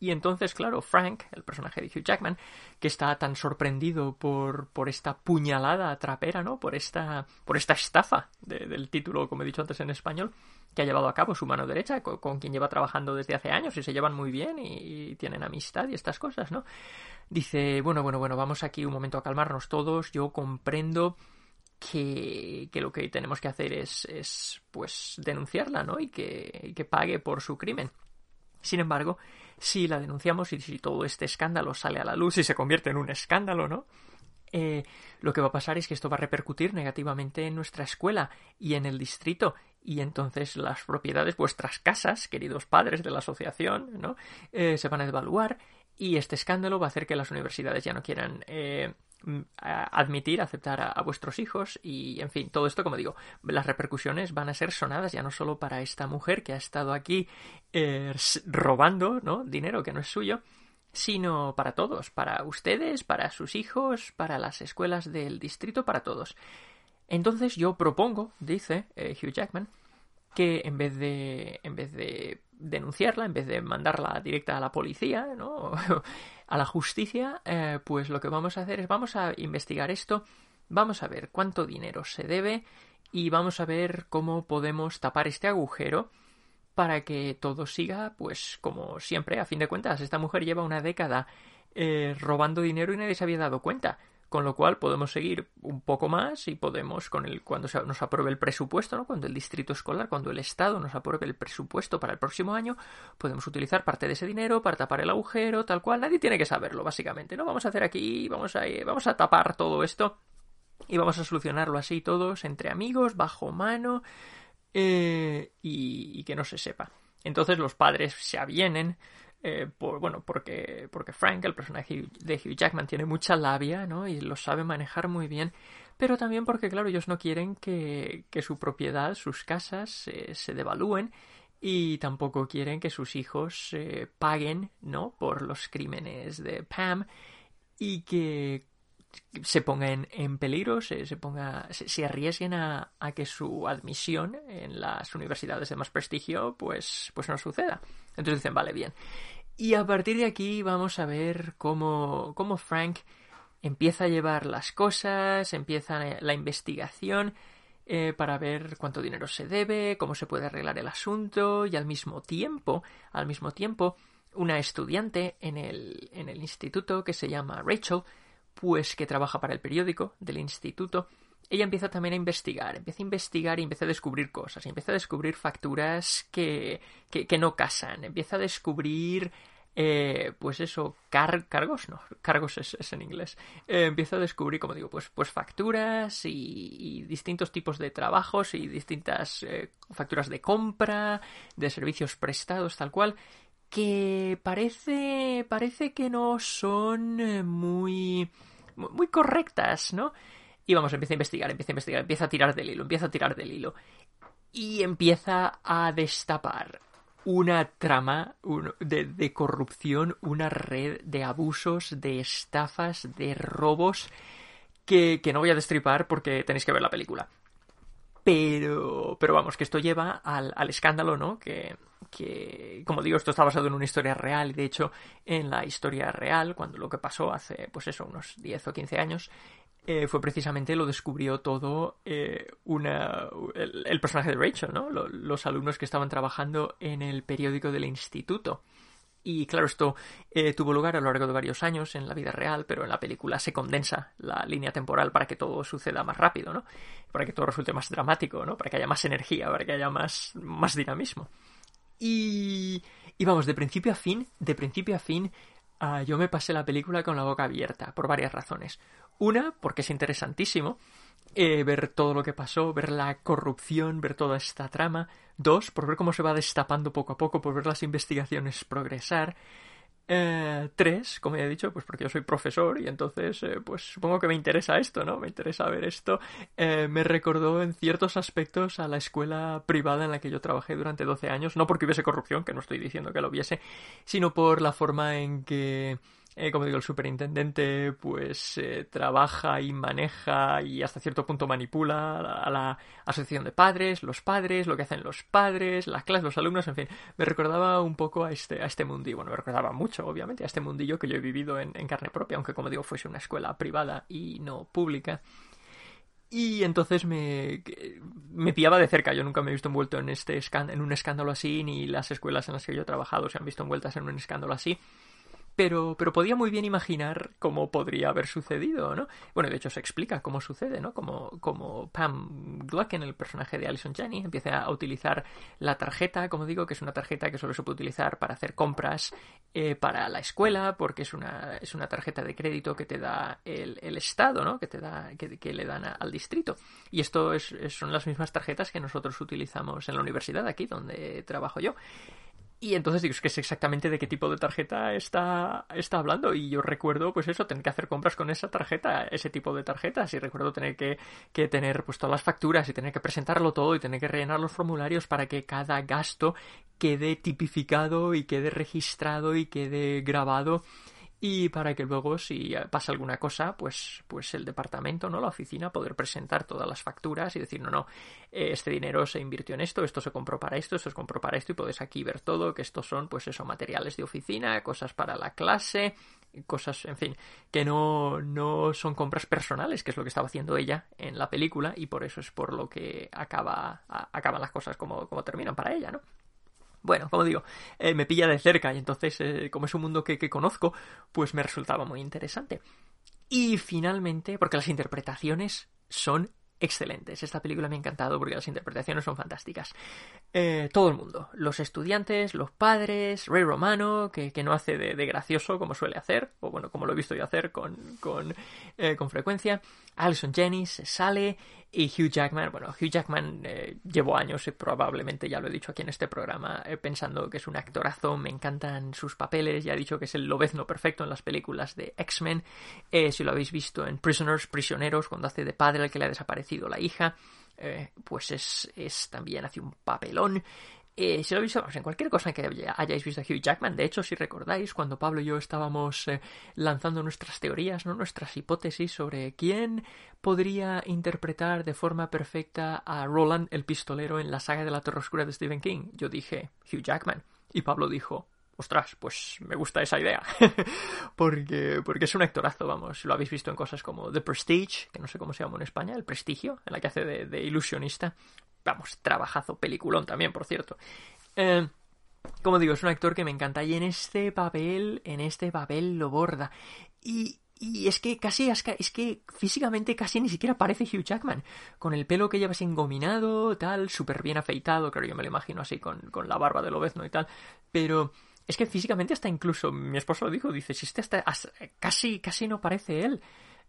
Y entonces, claro, Frank, el personaje de Hugh Jackman, que está tan sorprendido por, por esta puñalada trapera, ¿no? Por esta, por esta estafa del título, como he dicho antes en español, que ha llevado a cabo su mano derecha, con, quien lleva trabajando desde hace años y se llevan muy bien y, tienen amistad y estas cosas, ¿no? Dice, bueno, bueno, bueno, vamos aquí un momento a calmarnos todos, yo comprendo que, que, lo que tenemos que hacer es, es pues denunciarla, ¿no? Y que, y que pague por su crimen. Sin embargo, si la denunciamos y si todo este escándalo sale a la luz y se convierte en un escándalo, ¿no? Eh, lo que va a pasar es que esto va a repercutir negativamente en nuestra escuela y en el distrito y entonces las propiedades, vuestras casas, queridos padres de la asociación, ¿no? Eh, se van a devaluar y este escándalo va a hacer que las universidades ya no quieran eh, admitir, aceptar a, vuestros hijos y, en fin, todo esto, como digo, las repercusiones van a ser sonadas ya no solo para esta mujer que ha estado aquí eh, robando, ¿no? Dinero que no es suyo, sino para todos, para ustedes, para sus hijos, para las escuelas del distrito, para todos. Entonces yo propongo, dice eh, Hugh Jackman, que en vez de en vez de denunciarla, en vez de mandarla directa a la policía, ¿no? a la justicia, eh, pues lo que vamos a hacer es vamos a investigar esto, vamos a ver cuánto dinero se debe y vamos a ver cómo podemos tapar este agujero para que todo siga, pues como siempre, a fin de cuentas, esta mujer lleva una década eh, robando dinero y nadie se había dado cuenta con lo cual podemos seguir un poco más y podemos, con el, cuando nos apruebe el presupuesto, ¿no? cuando el distrito escolar, cuando el Estado nos apruebe el presupuesto para el próximo año, podemos utilizar parte de ese dinero para tapar el agujero, tal cual. Nadie tiene que saberlo, básicamente. ¿no? Vamos a hacer aquí, vamos a, vamos a tapar todo esto y vamos a solucionarlo así todos, entre amigos, bajo mano, eh, y, y que no se sepa. Entonces los padres se avienen eh, por, bueno, porque, porque Frank, el personaje de Hugh Jackman, tiene mucha labia, ¿no? Y lo sabe manejar muy bien, pero también porque, claro, ellos no quieren que, que su propiedad, sus casas, se devalúen y tampoco quieren que sus hijos eh, paguen, ¿no? Por los crímenes de Pam y que se pongan en, peligro, se, se, ponga, se, arriesguen a, a, que su admisión en las universidades de más prestigio pues, pues no suceda. Entonces dicen, vale, bien. Y a partir de aquí vamos a ver cómo, cómo Frank empieza a llevar las cosas, empieza la investigación eh, para ver cuánto dinero se debe, cómo se puede arreglar el asunto y al mismo tiempo, al mismo tiempo, una estudiante en el, en el instituto que se llama Rachel, pues que trabaja para el periódico del instituto, ella empieza también a investigar, empieza a investigar y empieza a descubrir cosas, empieza a descubrir facturas que, que, no casan, empieza a descubrir eh, pues eso, cargos, no, cargos es, en inglés. Eh, empieza a descubrir, como digo, pues, pues facturas y, distintos tipos de trabajos y distintas eh, facturas de compra, de servicios prestados, tal cual, que parece, parece que no son muy, muy correctas, ¿no? Y vamos, empieza a investigar, empieza a investigar, empieza a tirar del hilo, empieza a tirar del hilo. Y empieza a destapar una trama de, corrupción, una red de abusos, de estafas, de robos que, no voy a destripar porque tenéis que ver la película. Pero, pero vamos, que esto lleva al, al escándalo, ¿no? Que, que, como digo, esto está basado en una historia real y de hecho en la historia real, cuando lo que pasó hace, pues eso, unos 10 o 15 años, eh, fue precisamente lo descubrió todo eh, una, el, personaje de Rachel, ¿no? los alumnos que estaban trabajando en el periódico del instituto. Y claro, esto eh, tuvo lugar a lo largo de varios años en la vida real, pero en la película se condensa la línea temporal para que todo suceda más rápido, ¿no? Para que todo resulte más dramático, ¿no? Para que haya más energía, para que haya más, más dinamismo. Y, y vamos, de principio a fin, de principio a fin, ah, yo me pasé la película con la boca abierta, por varias razones. Una, porque es interesantísimo eh, ver todo lo que pasó, ver la corrupción, ver toda esta trama. Dos, por ver cómo se va destapando poco a poco, por ver las investigaciones progresar. Eh, tres, como ya he dicho, pues porque yo soy profesor y entonces, eh, pues supongo que me interesa esto, ¿no? Me interesa ver esto. Eh, me recordó en ciertos aspectos a la escuela privada en la que yo trabajé durante 12 años, no porque hubiese corrupción, que no estoy diciendo que lo hubiese, sino por la forma en que eh, como digo, el superintendente pues eh, trabaja y maneja y hasta cierto punto manipula a la, asociación de padres, los padres, lo que hacen los padres, las clases, los alumnos, en fin, me recordaba un poco a este, a este mundillo, bueno, me recordaba mucho, obviamente, a este mundillo que yo he vivido en, carne propia, aunque como digo, fuese una escuela privada y no pública. Y entonces me, me pillaba de cerca. Yo nunca me he visto envuelto en, este en un escándalo así, ni las escuelas en las que yo he trabajado se han visto envueltas en un escándalo así pero, pero podía muy bien imaginar cómo podría haber sucedido, ¿no? Bueno, de hecho se explica cómo sucede, ¿no? Como, como Pam Glucken, el personaje de Alison Janney, empieza a utilizar la tarjeta, como digo, que es una tarjeta que solo se puede utilizar para hacer compras eh, para la escuela, porque es una, es una tarjeta de crédito que te da el, el Estado, ¿no? Que, te da, que, que le dan al distrito. Y esto es, son las mismas tarjetas que nosotros utilizamos en la universidad aquí, donde trabajo yo. Y entonces digo, es que es exactamente de qué tipo de tarjeta está, está hablando. Y yo recuerdo, pues eso, tener que hacer compras con esa tarjeta, ese tipo de tarjetas. Y recuerdo tener que, que tener pues todas las facturas y tener que presentarlo todo y tener que rellenar los formularios para que cada gasto quede tipificado y quede registrado y quede grabado y para que luego si pasa alguna cosa pues pues el departamento no la oficina poder presentar todas las facturas y decir no no eh, este dinero se invirtió en esto esto se compró para esto esto se compró para esto y puedes aquí ver todo que estos son pues eso materiales de oficina cosas para la clase cosas en fin que no no son compras personales que es lo que estaba haciendo ella en la película y por eso es por lo que acaba acaban las cosas como como terminan para ella no bueno, como digo, eh, me pilla de cerca y entonces, eh, como es un mundo que, que conozco, pues me resultaba muy interesante. Y finalmente, porque las interpretaciones son excelentes. Esta película me ha encantado porque las interpretaciones son fantásticas. Eh, todo el mundo, los estudiantes, los padres, Ray Romano, que, que no hace de, de, gracioso como suele hacer, o bueno, como lo he visto yo hacer con, con, con frecuencia. Alison Jennings sale y Hugh Jackman, bueno, Hugh Jackman eh, llevo años, y probablemente ya lo he dicho aquí en este programa, eh, pensando que es un actorazo, me encantan sus papeles, ya he dicho que es el lobezno perfecto en las películas de X-Men, eh, si lo habéis visto en Prisoners, Prisioneros, cuando hace de padre al que le ha desaparecido la hija, eh, pues es, es también hace un papelón. Eh, si lo habéis visto, en cualquier cosa que hayáis visto a Hugh Jackman, de hecho, si recordáis, cuando Pablo y yo estábamos eh, lanzando nuestras teorías, ¿no? nuestras hipótesis sobre quién podría interpretar de forma perfecta a Roland el pistolero en la saga de la Torre Oscura de Stephen King, yo dije Hugh Jackman. Y Pablo dijo, ostras, pues me gusta esa idea. porque, porque es un actorazo, vamos. Lo habéis visto en cosas como The Prestige, que no sé cómo se llama en España, El Prestigio, en la que hace de ilusionista vamos, trabajazo, peliculón también, por cierto. Eh, como digo, es un actor que me encanta y en este papel, en este papel lo borda. Y, y es que casi, es que físicamente casi ni siquiera parece Hugh Jackman. Con el pelo que lleva sin engominado, tal, súper bien afeitado, creo yo me lo imagino así, con, con la barba de lobezno y tal. Pero es que físicamente hasta incluso, mi esposo lo dijo, dice, si este está, casi, casi no parece él.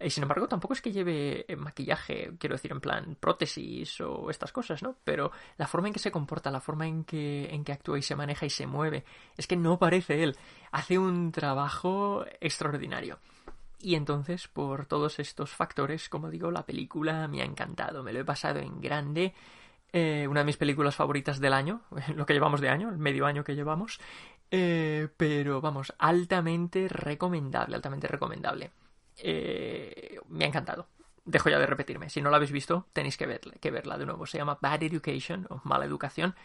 Y sin embargo, tampoco es que lleve eh, maquillaje, quiero decir, en plan prótesis o estas cosas, ¿no? Pero la forma en que se comporta, la forma en que, en que actúa y se maneja y se mueve, es que no parece él. Hace un trabajo extraordinario. Y entonces, por todos estos factores, como digo, la película me ha encantado. Me lo he pasado en grande. Eh, una de mis películas favoritas del año, lo que llevamos de año, el medio año que llevamos. Eh, pero vamos, altamente recomendable, altamente recomendable eh, me ha encantado. Dejo ya de repetirme. Si no la habéis visto, tenéis que, verla, de nuevo. Se llama Bad Education o Mala Educación.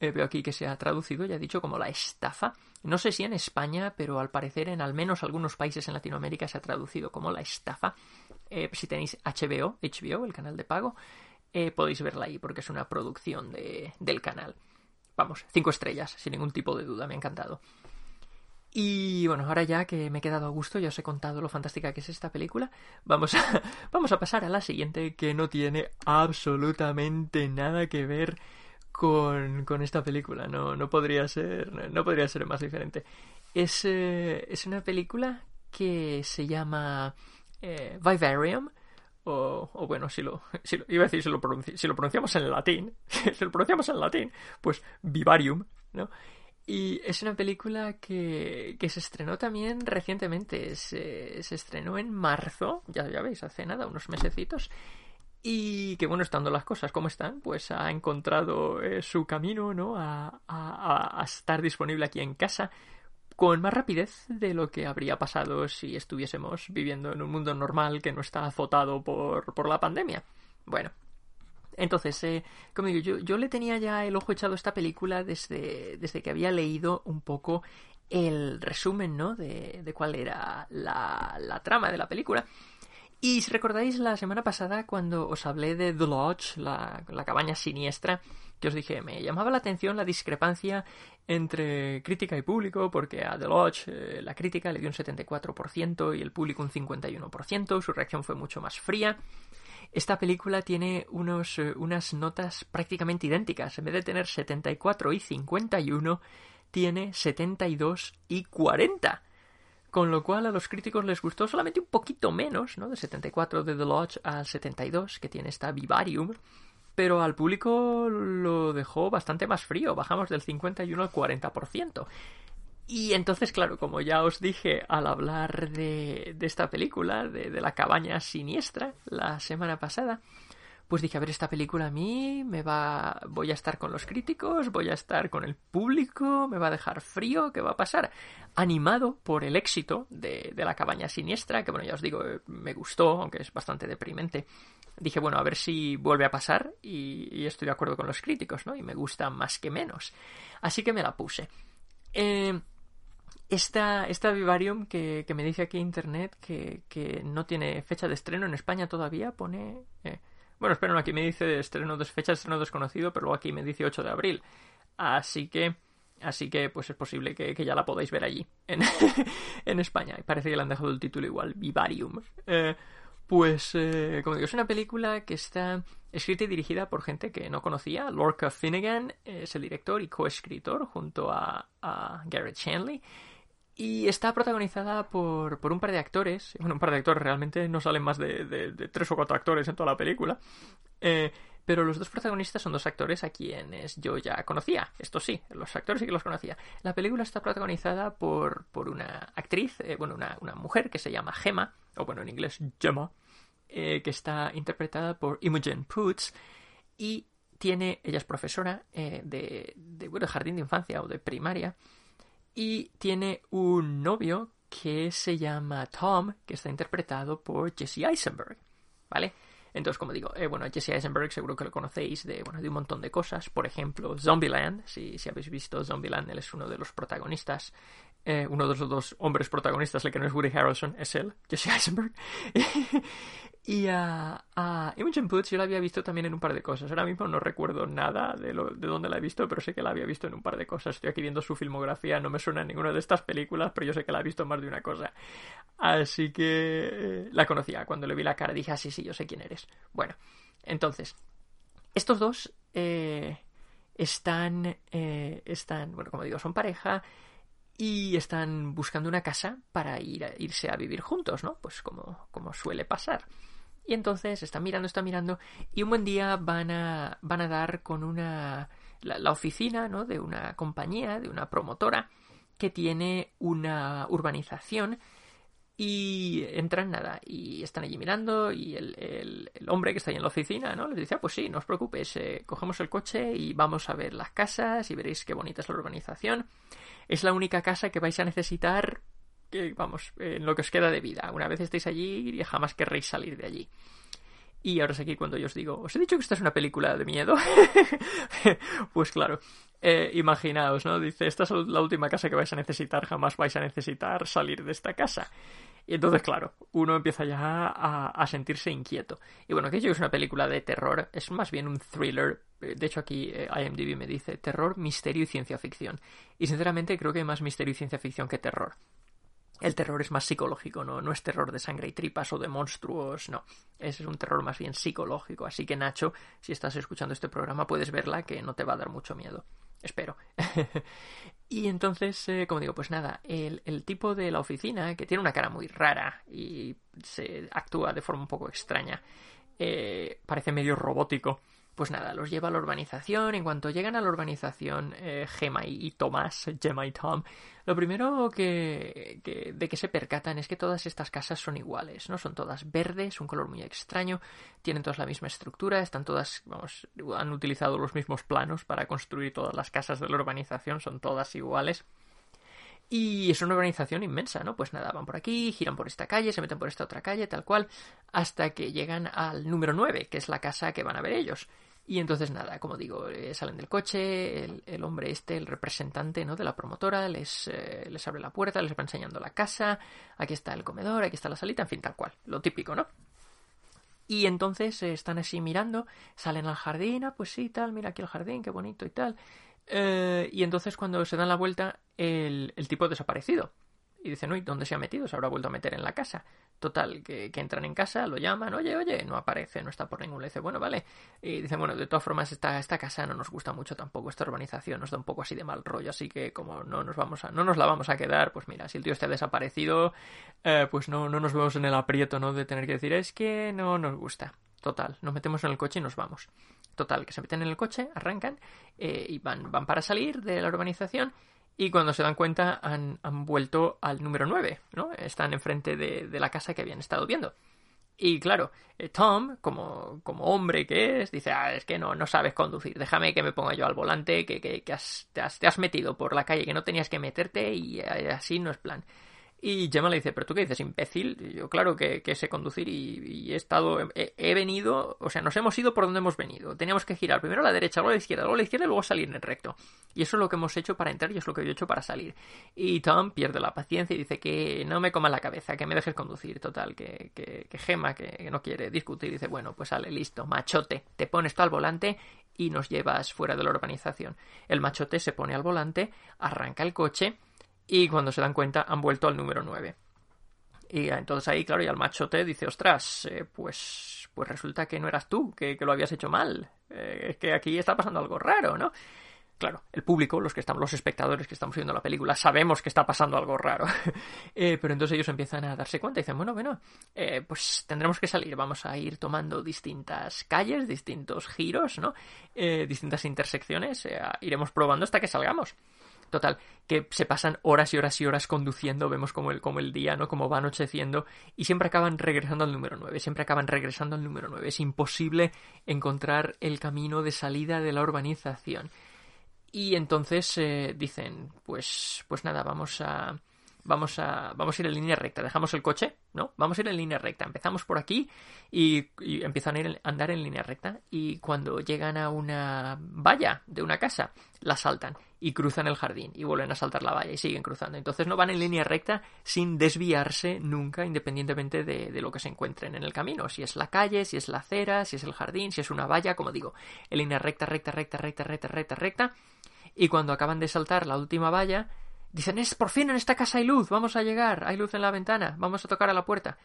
Eh, veo aquí que se ha traducido, ya he dicho, como la estafa. No sé si en España, pero al parecer en al menos algunos países en Latinoamérica se ha traducido como la estafa. Eh, si tenéis HBO, HBO, el canal de pago, podéis verla ahí porque es una producción de, del canal. Vamos, cinco estrellas, sin ningún tipo de duda, me ha encantado. Y bueno, ahora ya que me he quedado a gusto, ya os he contado lo fantástica que es esta película, vamos a, vamos a pasar a la siguiente que no tiene absolutamente nada que ver con, con esta película. No, no, podría ser, no podría ser más diferente. Es, eh, es una película que se llama eh, Vivarium. O, o, bueno, si lo, si lo, iba a decir si lo, si lo pronunciamos en latín, si lo pronunciamos en latín, pues Vivarium, ¿no? Y es una película que, que se estrenó también recientemente. Se, se estrenó en marzo, ya, ya veis, hace nada, unos mesecitos. Y que bueno, estando las cosas como están, pues ha encontrado eh, su camino, ¿no? A, a, a, estar disponible aquí en casa con más rapidez de lo que habría pasado si estuviésemos viviendo en un mundo normal que no está azotado por, por la pandemia. Bueno, entonces, eh, como digo, yo, le tenía ya el ojo echado a esta película desde, desde que había leído un poco el resumen, ¿no? De, de cuál era la, la, trama de la película. Y si recordáis la semana pasada cuando os hablé de The Lodge, la, la cabaña siniestra, que os dije, me llamaba la atención la discrepancia entre crítica y público, porque a The Lodge eh, la crítica le dio un 74% y el público un 51%, su reacción fue mucho más fría. Esta película tiene unos, eh, unas notas prácticamente idénticas. En vez de tener 74 y 51, tiene 72 y 40. Con lo cual a los críticos les gustó solamente un poquito menos, ¿no? De 74 de The Lodge al 72 que tiene esta Vivarium. Pero al público lo dejó bastante más frío. Bajamos del 51 al 40%. Y entonces, claro, como ya os dije al hablar de, esta película, de, la cabaña siniestra, la semana pasada, pues dije, a ver, esta película a mí me va... voy a estar con los críticos, voy a estar con el público, me va a dejar frío, ¿qué va a pasar? Animado por el éxito de, la cabaña siniestra, que bueno, ya os digo, me gustó, aunque es bastante deprimente. Dije, bueno, a ver si vuelve a pasar y, y estoy de acuerdo con los críticos, ¿no? Y me gusta más que menos. Así que me la puse. Eh, esta, esta Vivarium que, que, me dice aquí internet que, que, no tiene fecha de estreno en España todavía, pone... Eh, bueno, espera, aquí me dice estreno de fecha de estreno desconocido, pero luego aquí me dice 8 de abril. Así que... Así que pues es posible que, que ya la podáis ver allí, en, en España. Parece que le han dejado el título igual, Vivarium. Eh, pues, eh, como digo, es una película que está escrita y dirigida por gente que no conocía. Lorca Finnegan es el director y coescritor junto a, a Garrett Shanley. Y está protagonizada por, por, un par de actores. Bueno, un par de actores, realmente no salen más de, tres o cuatro actores en toda la película. Eh, pero los dos protagonistas son dos actores a quienes yo ya conocía. Esto sí, los actores sí que los conocía. La película está protagonizada por, por una actriz, eh, bueno, una, una, mujer que se llama Gemma, o bueno, en inglés Gemma, eh, que está interpretada por Imogen Poots. Y tiene, ella es profesora eh, de, de, bueno, jardín de infancia o de primaria y tiene un novio que se llama Tom, que está interpretado por Jesse Eisenberg, ¿vale? Entonces, como digo, eh, bueno, Jesse Eisenberg seguro que lo conocéis de, bueno, de un montón de cosas. Por ejemplo, Zombieland, si, si habéis visto Zombieland, él es uno de los protagonistas. Eh, uno de los dos hombres protagonistas, el que no es Woody Harrelson, es él, Jesse Eisenberg. y a, a Imogen Poots yo la había visto también en un par de cosas. Ahora mismo no recuerdo nada de, lo, de dónde la he visto, pero sé que la había visto en un par de cosas. Estoy aquí viendo su filmografía, no me suena en ninguna de estas películas, pero yo sé que la he visto más de una cosa. Así que eh, la conocía. Cuando le vi la cara dije, ah, sí, sí, yo sé quién eres. Bueno, entonces, estos dos eh, están, eh, están, bueno, como digo, son pareja y están buscando una casa para ir a, irse a vivir juntos, ¿no? Pues como, como suele pasar. Y entonces están mirando, están mirando, y un buen día van a, van a dar con una. La, la, oficina, ¿no? De una compañía, de una promotora, que tiene una urbanización. Y entran nada, y están allí mirando, y el, el, el hombre que está ahí en la oficina, ¿no? Les dice, ah, pues sí, no os preocupéis, eh, cogemos el coche y vamos a ver las casas y veréis qué bonita es la urbanización es la única casa que vais a necesitar, que, vamos, en lo que os queda de vida. Una vez estéis allí, jamás querréis salir de allí. Y ahora es aquí cuando yo os digo, ¿os he dicho que esta es una película de miedo? pues claro, eh, imaginaos, ¿no? Dice, esta es la última casa que vais a necesitar, jamás vais a necesitar salir de esta casa. Y entonces, claro, uno empieza ya a, sentirse inquieto. Y bueno, que yo es una película de terror, es más bien un thriller. De hecho, aquí eh, IMDb me dice terror, misterio y ciencia ficción. Y sinceramente creo que hay más misterio y ciencia ficción que terror. El terror es más psicológico, ¿no? No es terror de sangre y tripas o de monstruos, no. Ese es un terror más bien psicológico. Así que, Nacho, si estás escuchando este programa, puedes verla que no te va a dar mucho miedo. Espero. y entonces, eh, como digo, pues nada, el, tipo de la oficina, que tiene una cara muy rara y se actúa de forma un poco extraña, eh, parece medio robótico pues nada, los lleva a la urbanización. En cuanto llegan a la urbanización, eh, Gemma y, Tomás, Gemma y Tom, lo primero que, de que se percatan es que todas estas casas son iguales, ¿no? Son todas verdes, un color muy extraño, tienen todas la misma estructura, están todas, vamos, han utilizado los mismos planos para construir todas las casas de la urbanización, son todas iguales. Y es una urbanización inmensa, ¿no? Pues nada, van por aquí, giran por esta calle, se meten por esta otra calle, tal cual, hasta que llegan al número 9, que es la casa que van a ver ellos. Y entonces nada, como digo, eh, salen del coche, el, el, hombre este, el representante ¿no? de la promotora, les, eh, les abre la puerta, les va enseñando la casa, aquí está el comedor, aquí está la salita, en fin, tal cual, lo típico, ¿no? Y entonces eh, están así mirando, salen al jardín, ah, pues sí, tal, mira aquí el jardín, qué bonito y tal. Y entonces cuando se dan la vuelta, el, el tipo ha desaparecido. Y dicen, uy, ¿dónde se ha metido? Se habrá vuelto a meter en la casa. Total, que, entran en casa, lo llaman, oye, oye, no aparece, no está por ningún Le dice, bueno, vale. Y dicen, bueno, de todas formas, esta, esta casa no nos gusta mucho tampoco, esta urbanización nos da un poco así de mal rollo, así que como no nos vamos a, no nos la vamos a quedar, pues mira, si el tío está desaparecido, eh, pues no, no nos vemos en el aprieto, ¿no? De tener que decir, es que no nos gusta. Total, nos metemos en el coche y nos vamos. Total, que se meten en el coche, arrancan eh, y van, van para salir de la urbanización y cuando se dan cuenta han, han vuelto al número 9, ¿no? Están enfrente de, de la casa que habían estado viendo. Y claro, eh, Tom, como, como hombre que es, dice, ah, es que no, no sabes conducir, déjame que me ponga yo al volante, que, que, que te, has, te, has, metido por la calle que no tenías que meterte y eh, así no es plan. Y Gemma le dice, ¿pero tú qué dices, imbécil? yo, claro que, sé conducir y, he estado, he, venido, o sea, nos hemos ido por donde hemos venido. Teníamos que girar primero a la derecha, luego a la izquierda, luego a la izquierda y luego salir en el recto. Y eso es lo que hemos hecho para entrar y es lo que yo he hecho para salir. Y Tom pierde la paciencia y dice que no me coma la cabeza, que me dejes conducir, total, que, que, que Gemma, que, no quiere discutir, dice, bueno, pues sale, listo, machote, te pones tú al volante y nos llevas fuera de la urbanización. El machote se pone al volante, arranca el coche y cuando se dan cuenta han vuelto al número 9. Y entonces ahí, claro, y al machote dice, ostras, eh, pues, pues resulta que no eras tú, que, lo habías hecho mal. Eh, es que aquí está pasando algo raro, ¿no? Claro, el público, los que estamos, los espectadores que estamos viendo la película, sabemos que está pasando algo raro. Eh, pero entonces ellos empiezan a darse cuenta y dicen, bueno, bueno, pues tendremos que salir, vamos a ir tomando distintas calles, distintos giros, ¿no? distintas intersecciones, iremos probando hasta que salgamos. Total, que se pasan horas y horas y horas conduciendo, vemos como el, como el día, ¿no? Como va anocheciendo, y siempre acaban regresando al número 9, siempre acaban regresando al número 9. Es imposible encontrar el camino de salida de la urbanización. Y entonces eh, dicen, pues, pues nada, vamos a, vamos a, vamos a ir en línea recta. Dejamos el coche, ¿no? Vamos a ir en línea recta. Empezamos por aquí y, empiezan a, a andar en línea recta. Y cuando llegan a una valla de una casa, la saltan y cruzan el jardín y vuelven a saltar la valla y siguen cruzando. Entonces no van en línea recta sin desviarse nunca, independientemente de, de lo que se encuentren en el camino. Si es la calle, si es la acera, si es el jardín, si es una valla, como digo, en línea recta, recta, recta, recta, recta, recta, recta. Y cuando acaban de saltar la última valla, Dicen, es por fin en esta casa hay luz, vamos a llegar, hay luz en la ventana, vamos a tocar a la puerta.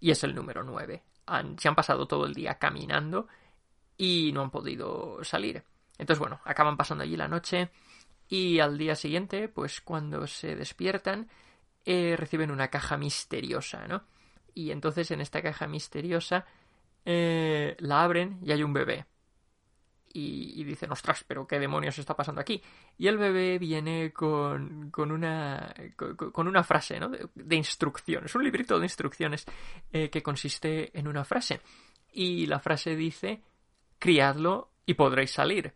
Y es el número 9. se han pasado todo el día caminando y no han podido salir. Entonces, bueno, acaban pasando allí la noche y al día siguiente, pues cuando se despiertan, eh, reciben una caja misteriosa, ¿no? Y entonces en esta caja misteriosa eh, la abren y hay un bebé y, dicen, ostras, pero qué demonios está pasando aquí. Y el bebé viene con, con, una, con, una frase ¿no? de, instrucciones, un librito de instrucciones eh, que consiste en una frase. Y la frase dice, criadlo y podréis salir.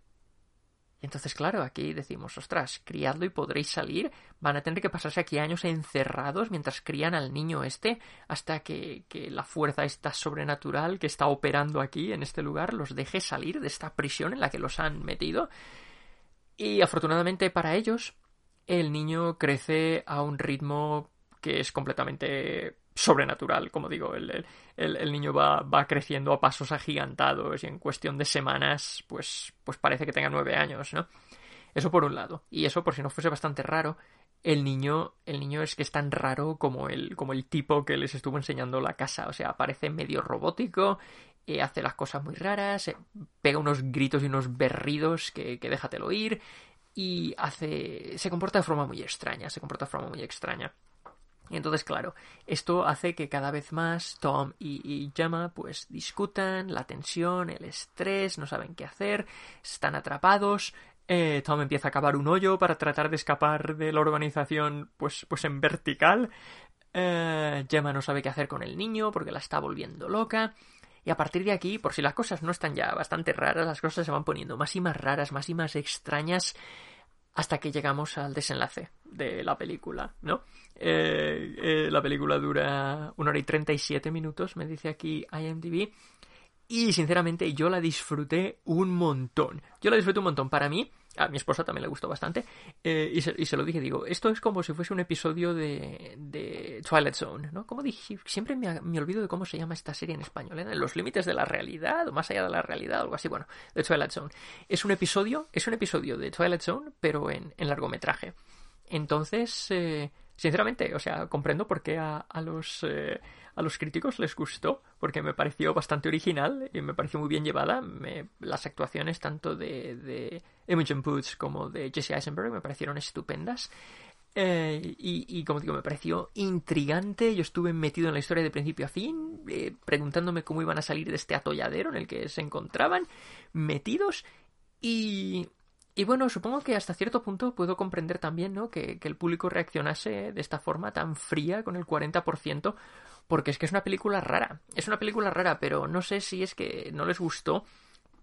Y entonces, claro, aquí decimos, ostras, criadlo y podréis salir. Van a tener que pasarse aquí años encerrados mientras crían al niño este hasta que, que la fuerza esta sobrenatural que está operando aquí en este lugar los deje salir de esta prisión en la que los han metido. Y afortunadamente para ellos, el niño crece a un ritmo que es completamente sobrenatural, como digo, el, el, niño va, va, creciendo a pasos agigantados y en cuestión de semanas, pues, pues parece que tenga nueve años, ¿no? Eso por un lado. Y eso, por si no fuese bastante raro, el niño, el niño es que es tan raro como el, como el tipo que les estuvo enseñando la casa. O sea, parece medio robótico, eh, hace las cosas muy raras, eh, pega unos gritos y unos berridos que, que déjatelo oír, y hace. se comporta de forma muy extraña, se comporta de forma muy extraña. Y entonces, claro, esto hace que cada vez más Tom y, Gemma pues discutan, la tensión, el estrés, no saben qué hacer, están atrapados. Eh, Tom empieza a cavar un hoyo para tratar de escapar de la organización pues, pues en vertical. Eh, no sabe qué hacer con el niño porque la está volviendo loca. Y a partir de aquí, por si las cosas no están ya bastante raras, las cosas se van poniendo más y más raras, más y más extrañas hasta que llegamos al desenlace de la película, ¿no? Eh, eh, la película dura una hora y 37 minutos, me dice aquí IMDb. Y sinceramente yo la disfruté un montón. Yo la disfruté un montón. Para mí, a mi esposa también le gustó bastante. Eh, y, se, lo dije, digo, esto es como si fuese un episodio de, de Twilight Zone, ¿no? Como dije, siempre me, olvido de cómo se llama esta serie en español, ¿eh? Los límites de la realidad, o más allá de la realidad, algo así, bueno, de Twilight Zone. Es un episodio, es un episodio de Twilight Zone, pero en, en largometraje. Entonces, sinceramente, o sea, comprendo por qué a, los... Eh, a los críticos les gustó, porque me pareció bastante original y me pareció muy bien llevada. las actuaciones tanto de, de Imogen Poots como de Jesse Eisenberg me parecieron estupendas. Eh, y, como digo, me pareció intrigante. Yo estuve metido en la historia de principio a fin, eh, preguntándome cómo iban a salir de este atolladero en el que se encontraban metidos. Y, y bueno, supongo que hasta cierto punto puedo comprender también ¿no? que, que el público reaccionase de esta forma tan fría con el 40%, porque es que es una película rara. Es una película rara, pero no sé si es que no les gustó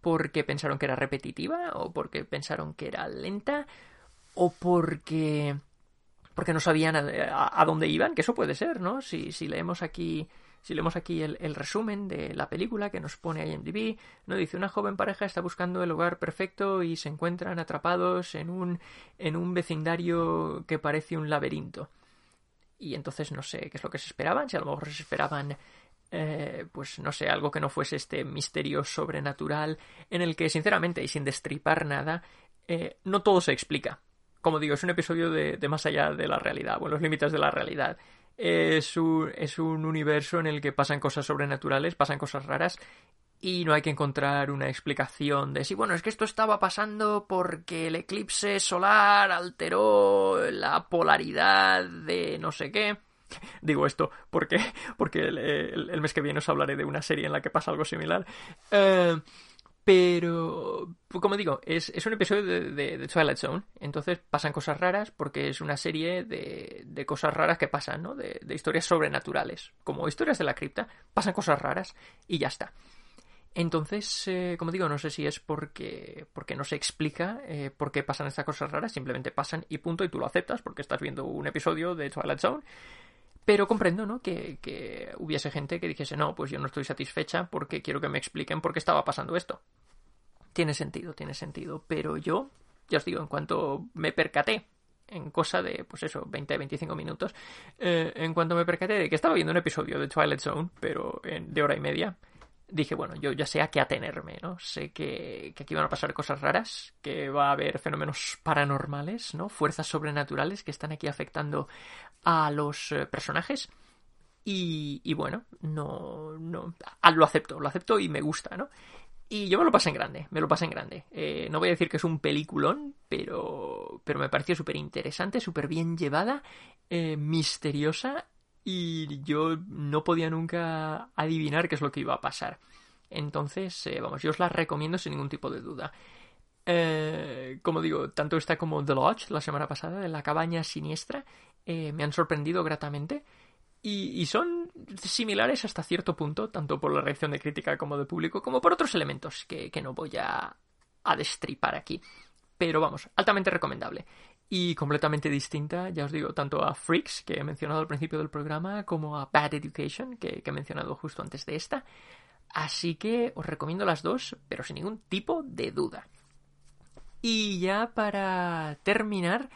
porque pensaron que era repetitiva, o porque pensaron que era lenta, o porque porque no sabían a, dónde iban, que eso puede ser, ¿no? Si, si leemos aquí, si leemos aquí el, resumen de la película que nos pone IMDb, ¿no? Dice una joven pareja está buscando el hogar perfecto y se encuentran atrapados en un, en un vecindario que parece un laberinto. Y entonces no sé qué es lo que se esperaban, si a lo mejor se esperaban eh, pues no sé, algo que no fuese este misterio sobrenatural en el que, sinceramente, y sin destripar nada, eh, no todo se explica como digo, es un episodio de, más allá de la realidad, o los límites de la realidad. Es un, es un universo en el que pasan cosas sobrenaturales, pasan cosas raras, y no hay que encontrar una explicación de si, bueno, es que esto estaba pasando porque el eclipse solar alteró la polaridad de no sé qué. Digo esto porque, porque el, mes que viene os hablaré de una serie en la que pasa algo similar. Eh, pero, como digo, es, es un episodio de, de, Twilight Zone. Entonces pasan cosas raras porque es una serie de, de cosas raras que pasan, ¿no? De, de, historias sobrenaturales. Como historias de la cripta, pasan cosas raras y ya está. Entonces, eh, como digo, no sé si es porque, porque no se explica eh, por qué pasan estas cosas raras, simplemente pasan y punto, y tú lo aceptas porque estás viendo un episodio de Twilight Zone. Pero comprendo, ¿no? Que, que, hubiese gente que dijese, no, pues yo no estoy satisfecha porque quiero que me expliquen por qué estaba pasando esto. Tiene sentido, tiene sentido. Pero yo, ya os digo, en cuanto me percaté, en cosa de, pues eso, 20-25 minutos, eh, en cuanto me percaté de que estaba viendo un episodio de Twilight Zone, pero en, de hora y media, dije, bueno, yo ya sé a qué atenerme, ¿no? Sé que, que, aquí van a pasar cosas raras, que va a haber fenómenos paranormales, ¿no? Fuerzas sobrenaturales que están aquí afectando a los eh, personajes. Y, y, bueno, no, no, ah, lo acepto, lo acepto y me gusta, ¿no? Y yo me lo pasé en grande, me lo pasé en grande. Eh, no voy a decir que es un peliculón, pero, pero me pareció súper interesante, súper bien llevada, eh, misteriosa y yo no podía nunca adivinar qué es lo que iba a pasar. Entonces, eh, vamos, yo os la recomiendo sin ningún tipo de duda. Eh, como digo, tanto esta como The Lodge, la semana pasada, de la cabaña siniestra, eh, me han sorprendido gratamente. Y, son similares hasta cierto punto, tanto por la reacción de crítica como de público, como por otros elementos que, que no voy a, a destripar aquí. Pero vamos, altamente recomendable y completamente distinta, ya os digo, tanto a Freaks, que he mencionado al principio del programa, como a Bad Education, que, he mencionado justo antes de esta. Así que os recomiendo las dos, pero sin ningún tipo de duda. Y ya para terminar,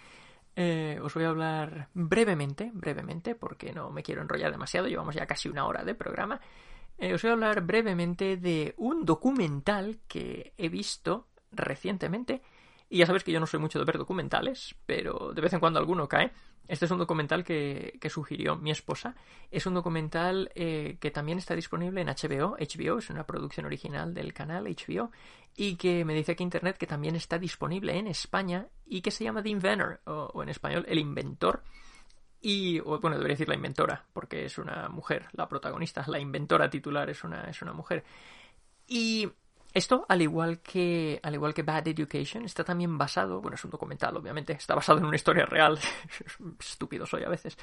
eh, os voy a hablar brevemente, brevemente, porque no me quiero enrollar demasiado, llevamos ya casi una hora de programa. Eh, os voy a hablar brevemente de un documental que he visto recientemente y ya sabes que yo no soy mucho de ver documentales, pero de vez en cuando alguno cae. Este es un documental que, sugirió mi esposa. Es un documental eh, que también está disponible en HBO. HBO es una producción original del canal HBO. Y que me dice aquí internet que también está disponible en España y que se llama The Inventor, o, en español El Inventor. Y, bueno, debería decir la inventora, porque es una mujer, la protagonista, la inventora titular es una, es una mujer. Y esto, al igual que, al igual que Bad Education, está también basado, bueno, es un documental, obviamente, está basado en una historia real, estúpido soy a veces,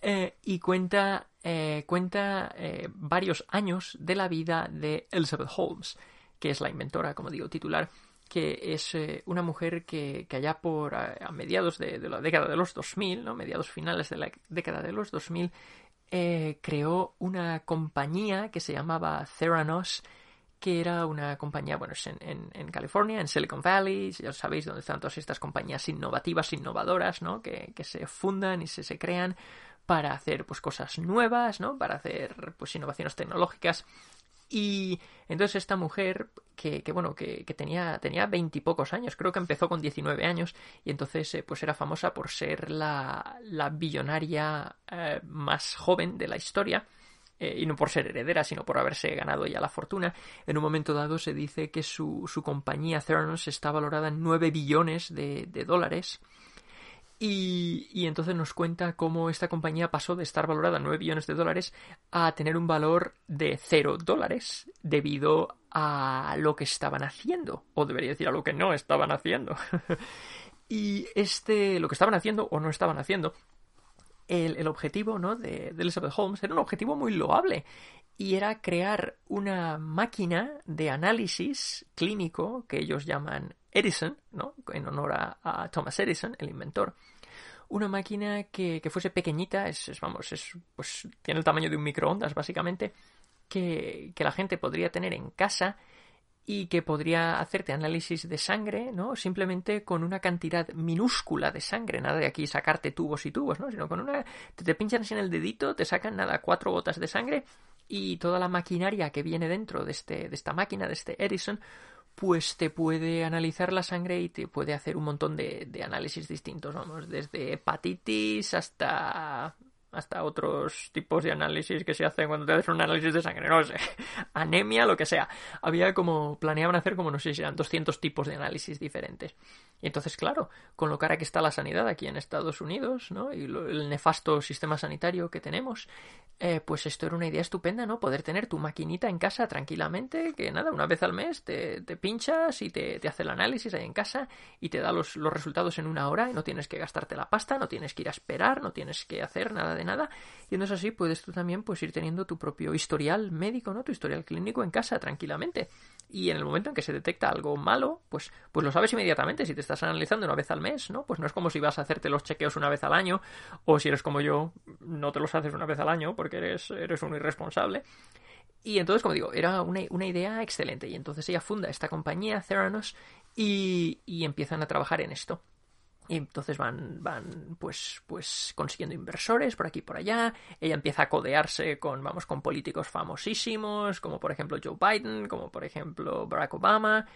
eh, y cuenta, eh, cuenta eh, varios años de la vida de Elizabeth Holmes, que es la inventora, como digo, titular, que es una mujer que, que allá por a, mediados de, de, la década de los 2000, ¿no? mediados finales de la década de los 2000, creó una compañía que se llamaba Theranos, que era una compañía, bueno, es en, en, California, en Silicon Valley, ya sabéis dónde están todas estas compañías innovativas, innovadoras, ¿no? Que, que se fundan y se, se crean para hacer pues cosas nuevas, ¿no? Para hacer pues innovaciones tecnológicas. Y entonces esta mujer, que, bueno, que, tenía, tenía veintipocos años, creo que empezó con 19 años, y entonces eh, pues era famosa por ser la, la billonaria eh, más joven de la historia. Eh, y no por ser heredera, sino por haberse ganado ella la fortuna. En un momento dado se dice que su, su compañía Theranos está valorada en 9 billones de, de dólares. Y, y, entonces nos cuenta cómo esta compañía pasó de estar valorada en 9 billones de dólares a tener un valor de 0 dólares debido a lo que estaban haciendo, o debería decir a lo que no estaban haciendo. y este, lo que estaban haciendo o no estaban haciendo, el, objetivo ¿no? de, Elizabeth Holmes era un objetivo muy loable y era crear una máquina de análisis clínico que ellos llaman Edison, ¿no? en honor a, Thomas Edison, el inventor. Una máquina que, fuese pequeñita, es, vamos, es, pues tiene el tamaño de un microondas, básicamente, que, la gente podría tener en casa y que podría hacerte análisis de sangre, ¿no? Simplemente con una cantidad minúscula de sangre, nada de aquí sacarte tubos y tubos, ¿no? Sino con una, te, te pinchan en el dedito, te sacan nada, cuatro gotas de sangre y toda la maquinaria que viene dentro de, este, de esta máquina, de este Edison, pues te puede analizar la sangre y te puede hacer un montón de, de análisis distintos, vamos, desde hepatitis hasta hasta otros tipos de análisis que se hacen cuando te haces un análisis de sangre, no sé, anemia, lo que sea. Había como, planeaban hacer como, no sé si eran 200 tipos de análisis diferentes. Y entonces, claro, con lo cara que está la sanidad aquí en Estados Unidos, ¿no? Y el nefasto sistema sanitario que tenemos, eh, pues esto era una idea estupenda, ¿no? Poder tener tu maquinita en casa tranquilamente, que nada, una vez al mes te, pinchas y te, te, hace el análisis ahí en casa y te da los, los resultados en una hora y no tienes que gastarte la pasta, no tienes que ir a esperar, no tienes que hacer nada de nada. Y entonces así puedes tú también pues ir teniendo tu propio historial médico, ¿no? Tu historial clínico en casa tranquilamente. Y en el momento en que se detecta algo malo, pues, pues lo sabes inmediatamente. Si te estás analizando una vez al mes, ¿no? Pues no es como si vas a hacerte los chequeos una vez al año, o si eres como yo, no te los haces una vez al año porque eres, eres un irresponsable. Y entonces, como digo, era una, una, idea excelente. Y entonces ella funda esta compañía, Theranos, y, y empiezan a trabajar en esto. Y entonces van, van pues, pues consiguiendo inversores por aquí y por allá. Ella empieza a codearse con, vamos, con políticos famosísimos, como por ejemplo Joe Biden, como por ejemplo Barack Obama,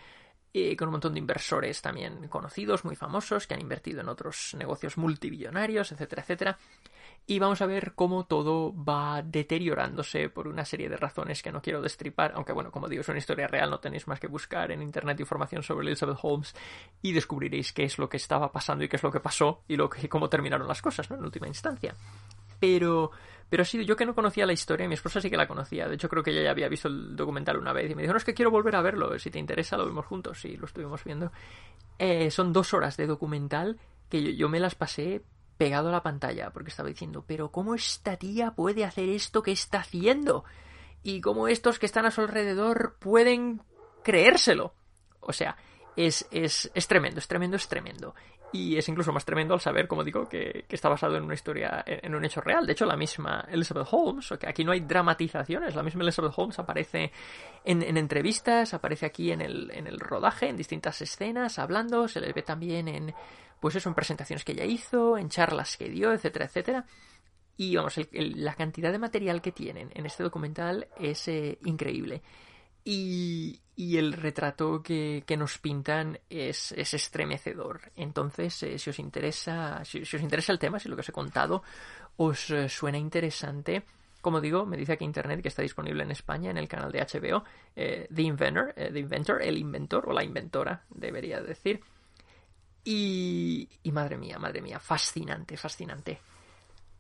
y con un montón de inversores también conocidos, muy famosos, que han invertido en otros negocios multibillonarios, etcétera, etcétera y vamos a ver cómo todo va deteriorándose por una serie de razones que no quiero destripar, aunque bueno, como digo, es una historia real, no tenéis más que buscar en internet información sobre Elizabeth Holmes y descubriréis qué es lo que estaba pasando y qué es lo que pasó y lo que, cómo terminaron las cosas, ¿no? En última instancia. Pero, pero sí, yo que no conocía la historia, mi esposa sí que la conocía. De hecho, creo que ella ya había visto el documental una vez y me dijo, no, es que quiero volver a verlo. Si te interesa, lo vemos juntos. Y lo estuvimos viendo. Eh, son dos horas de documental que yo me las pasé pegado a la pantalla, porque estaba diciendo, pero ¿cómo esta tía puede hacer esto que está haciendo? Y cómo estos que están a su alrededor pueden creérselo. O sea, es, es, es tremendo, es tremendo, es tremendo. Y es incluso más tremendo al saber, como digo, que, está basado en una historia, en, un hecho real. De hecho, la misma Elizabeth Holmes, o que aquí no hay dramatizaciones, la misma Elizabeth Holmes aparece en, en, entrevistas, aparece aquí en el, en el rodaje, en distintas escenas, hablando, se le ve también en, pues eso, en presentaciones que ella hizo, en charlas que dio, etcétera, etcétera. Y vamos, la cantidad de material que tienen en este documental es eh, increíble. Y, y, el retrato que, nos pintan es, es, estremecedor. Entonces, eh, si os interesa, si, os interesa el tema, si lo que os he contado os eh, suena interesante, como digo, me dice aquí Internet que está disponible en España en el canal de HBO, The Inventor, The Inventor, el inventor o la inventora, debería decir. Y, y madre mía, madre mía, fascinante, fascinante.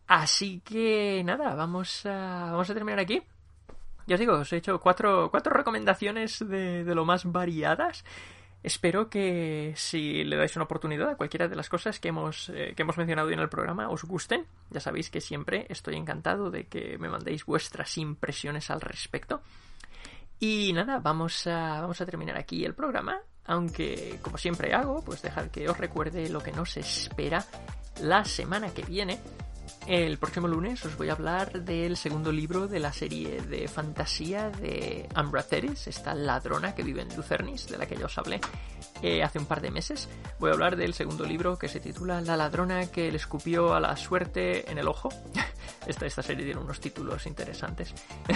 Así que nada, vamos a, vamos a terminar aquí. Ya os digo, os he hecho cuatro, cuatro recomendaciones de, de lo más variadas. Espero que si le dais una oportunidad a cualquiera de las cosas que hemos, eh, que hemos mencionado hoy en el programa os gusten. Ya sabéis que siempre estoy encantado de que me mandéis vuestras impresiones al respecto. Y nada, vamos a, vamos a terminar aquí el programa aunque, como siempre hago, pues dejar que os recuerde lo que nos espera la semana que viene. El próximo lunes os voy a hablar del segundo libro de la serie de fantasía de Ambra Theris, esta ladrona que vive en Lucernis, de la que ya os hablé eh, hace un par de meses. Voy a hablar del segundo libro que se titula La ladrona que le escupió a la suerte en el ojo. esta, esta serie tiene unos títulos interesantes.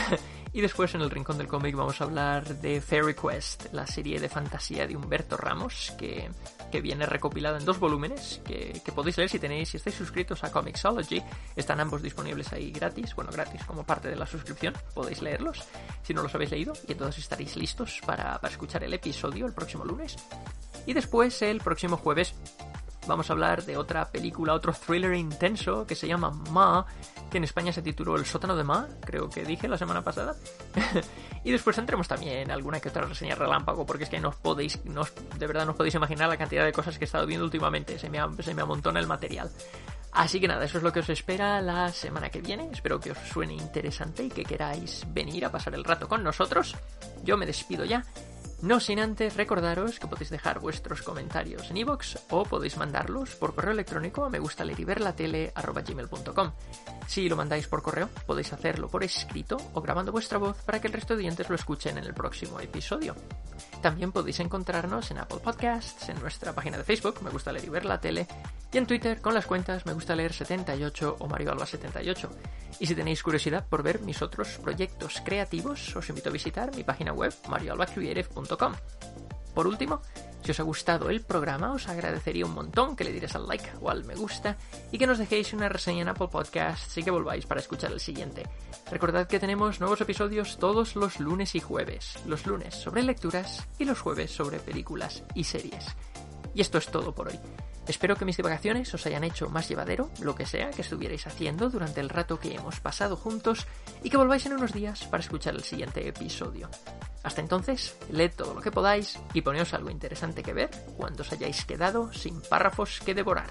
y después en el rincón del cómic vamos a hablar de Fairy Quest, la serie de fantasía de Humberto Ramos, que, que viene recopilada en dos volúmenes, que, que, podéis leer si tenéis, si estáis suscritos a Comixology. Están ambos disponibles ahí gratis, bueno, gratis como parte de la suscripción, podéis leerlos si no los habéis leído, y entonces estaréis listos para, para escuchar el episodio el próximo lunes. Y después, el próximo jueves, vamos a hablar de otra película, otro thriller intenso que se llama Ma, que en España se tituló El sótano de Ma, creo que dije la semana pasada. y después tendremos también alguna que otra reseña relámpago, porque es que no os podéis, no de verdad no os podéis imaginar la cantidad de cosas que he estado viendo últimamente, se me, se me amontona el material. Así que nada, eso es lo que os espera la semana que viene. Espero que os suene interesante y que queráis venir a pasar el rato con nosotros. Yo me despido ya no sin antes recordaros que podéis dejar vuestros comentarios en iVoox o podéis mandarlos por correo electrónico a me. Si lo mandáis por correo, podéis hacerlo por escrito o grabando vuestra voz para que el resto de oyentes lo escuchen en el próximo episodio. También podéis encontrarnos en Apple Podcasts, en nuestra página de Facebook, Me Gusta Leer y Ver la Tele, y en Twitter con las cuentas Me Gusta Leer 78 o Mario Alba 78. Y si tenéis curiosidad por ver mis otros proyectos creativos, os invito a visitar mi página web marioalbacreative.com. Por último, si os ha gustado el programa, os agradecería un montón que le dierais al like o al me gusta y que nos dejéis una reseña en Apple Podcasts y que volváis para escuchar el siguiente. Recordad que tenemos nuevos episodios todos los lunes y jueves. Los lunes sobre lecturas y los jueves sobre películas y series. Y esto es todo por hoy. Espero que mis divagaciones os hayan hecho más llevadero, lo que sea que estuvierais haciendo durante el rato que hemos pasado juntos, y que volváis en unos días para escuchar el siguiente episodio. Hasta entonces, leed todo lo que podáis y poneos algo interesante que ver cuando os hayáis quedado sin párrafos que devorar.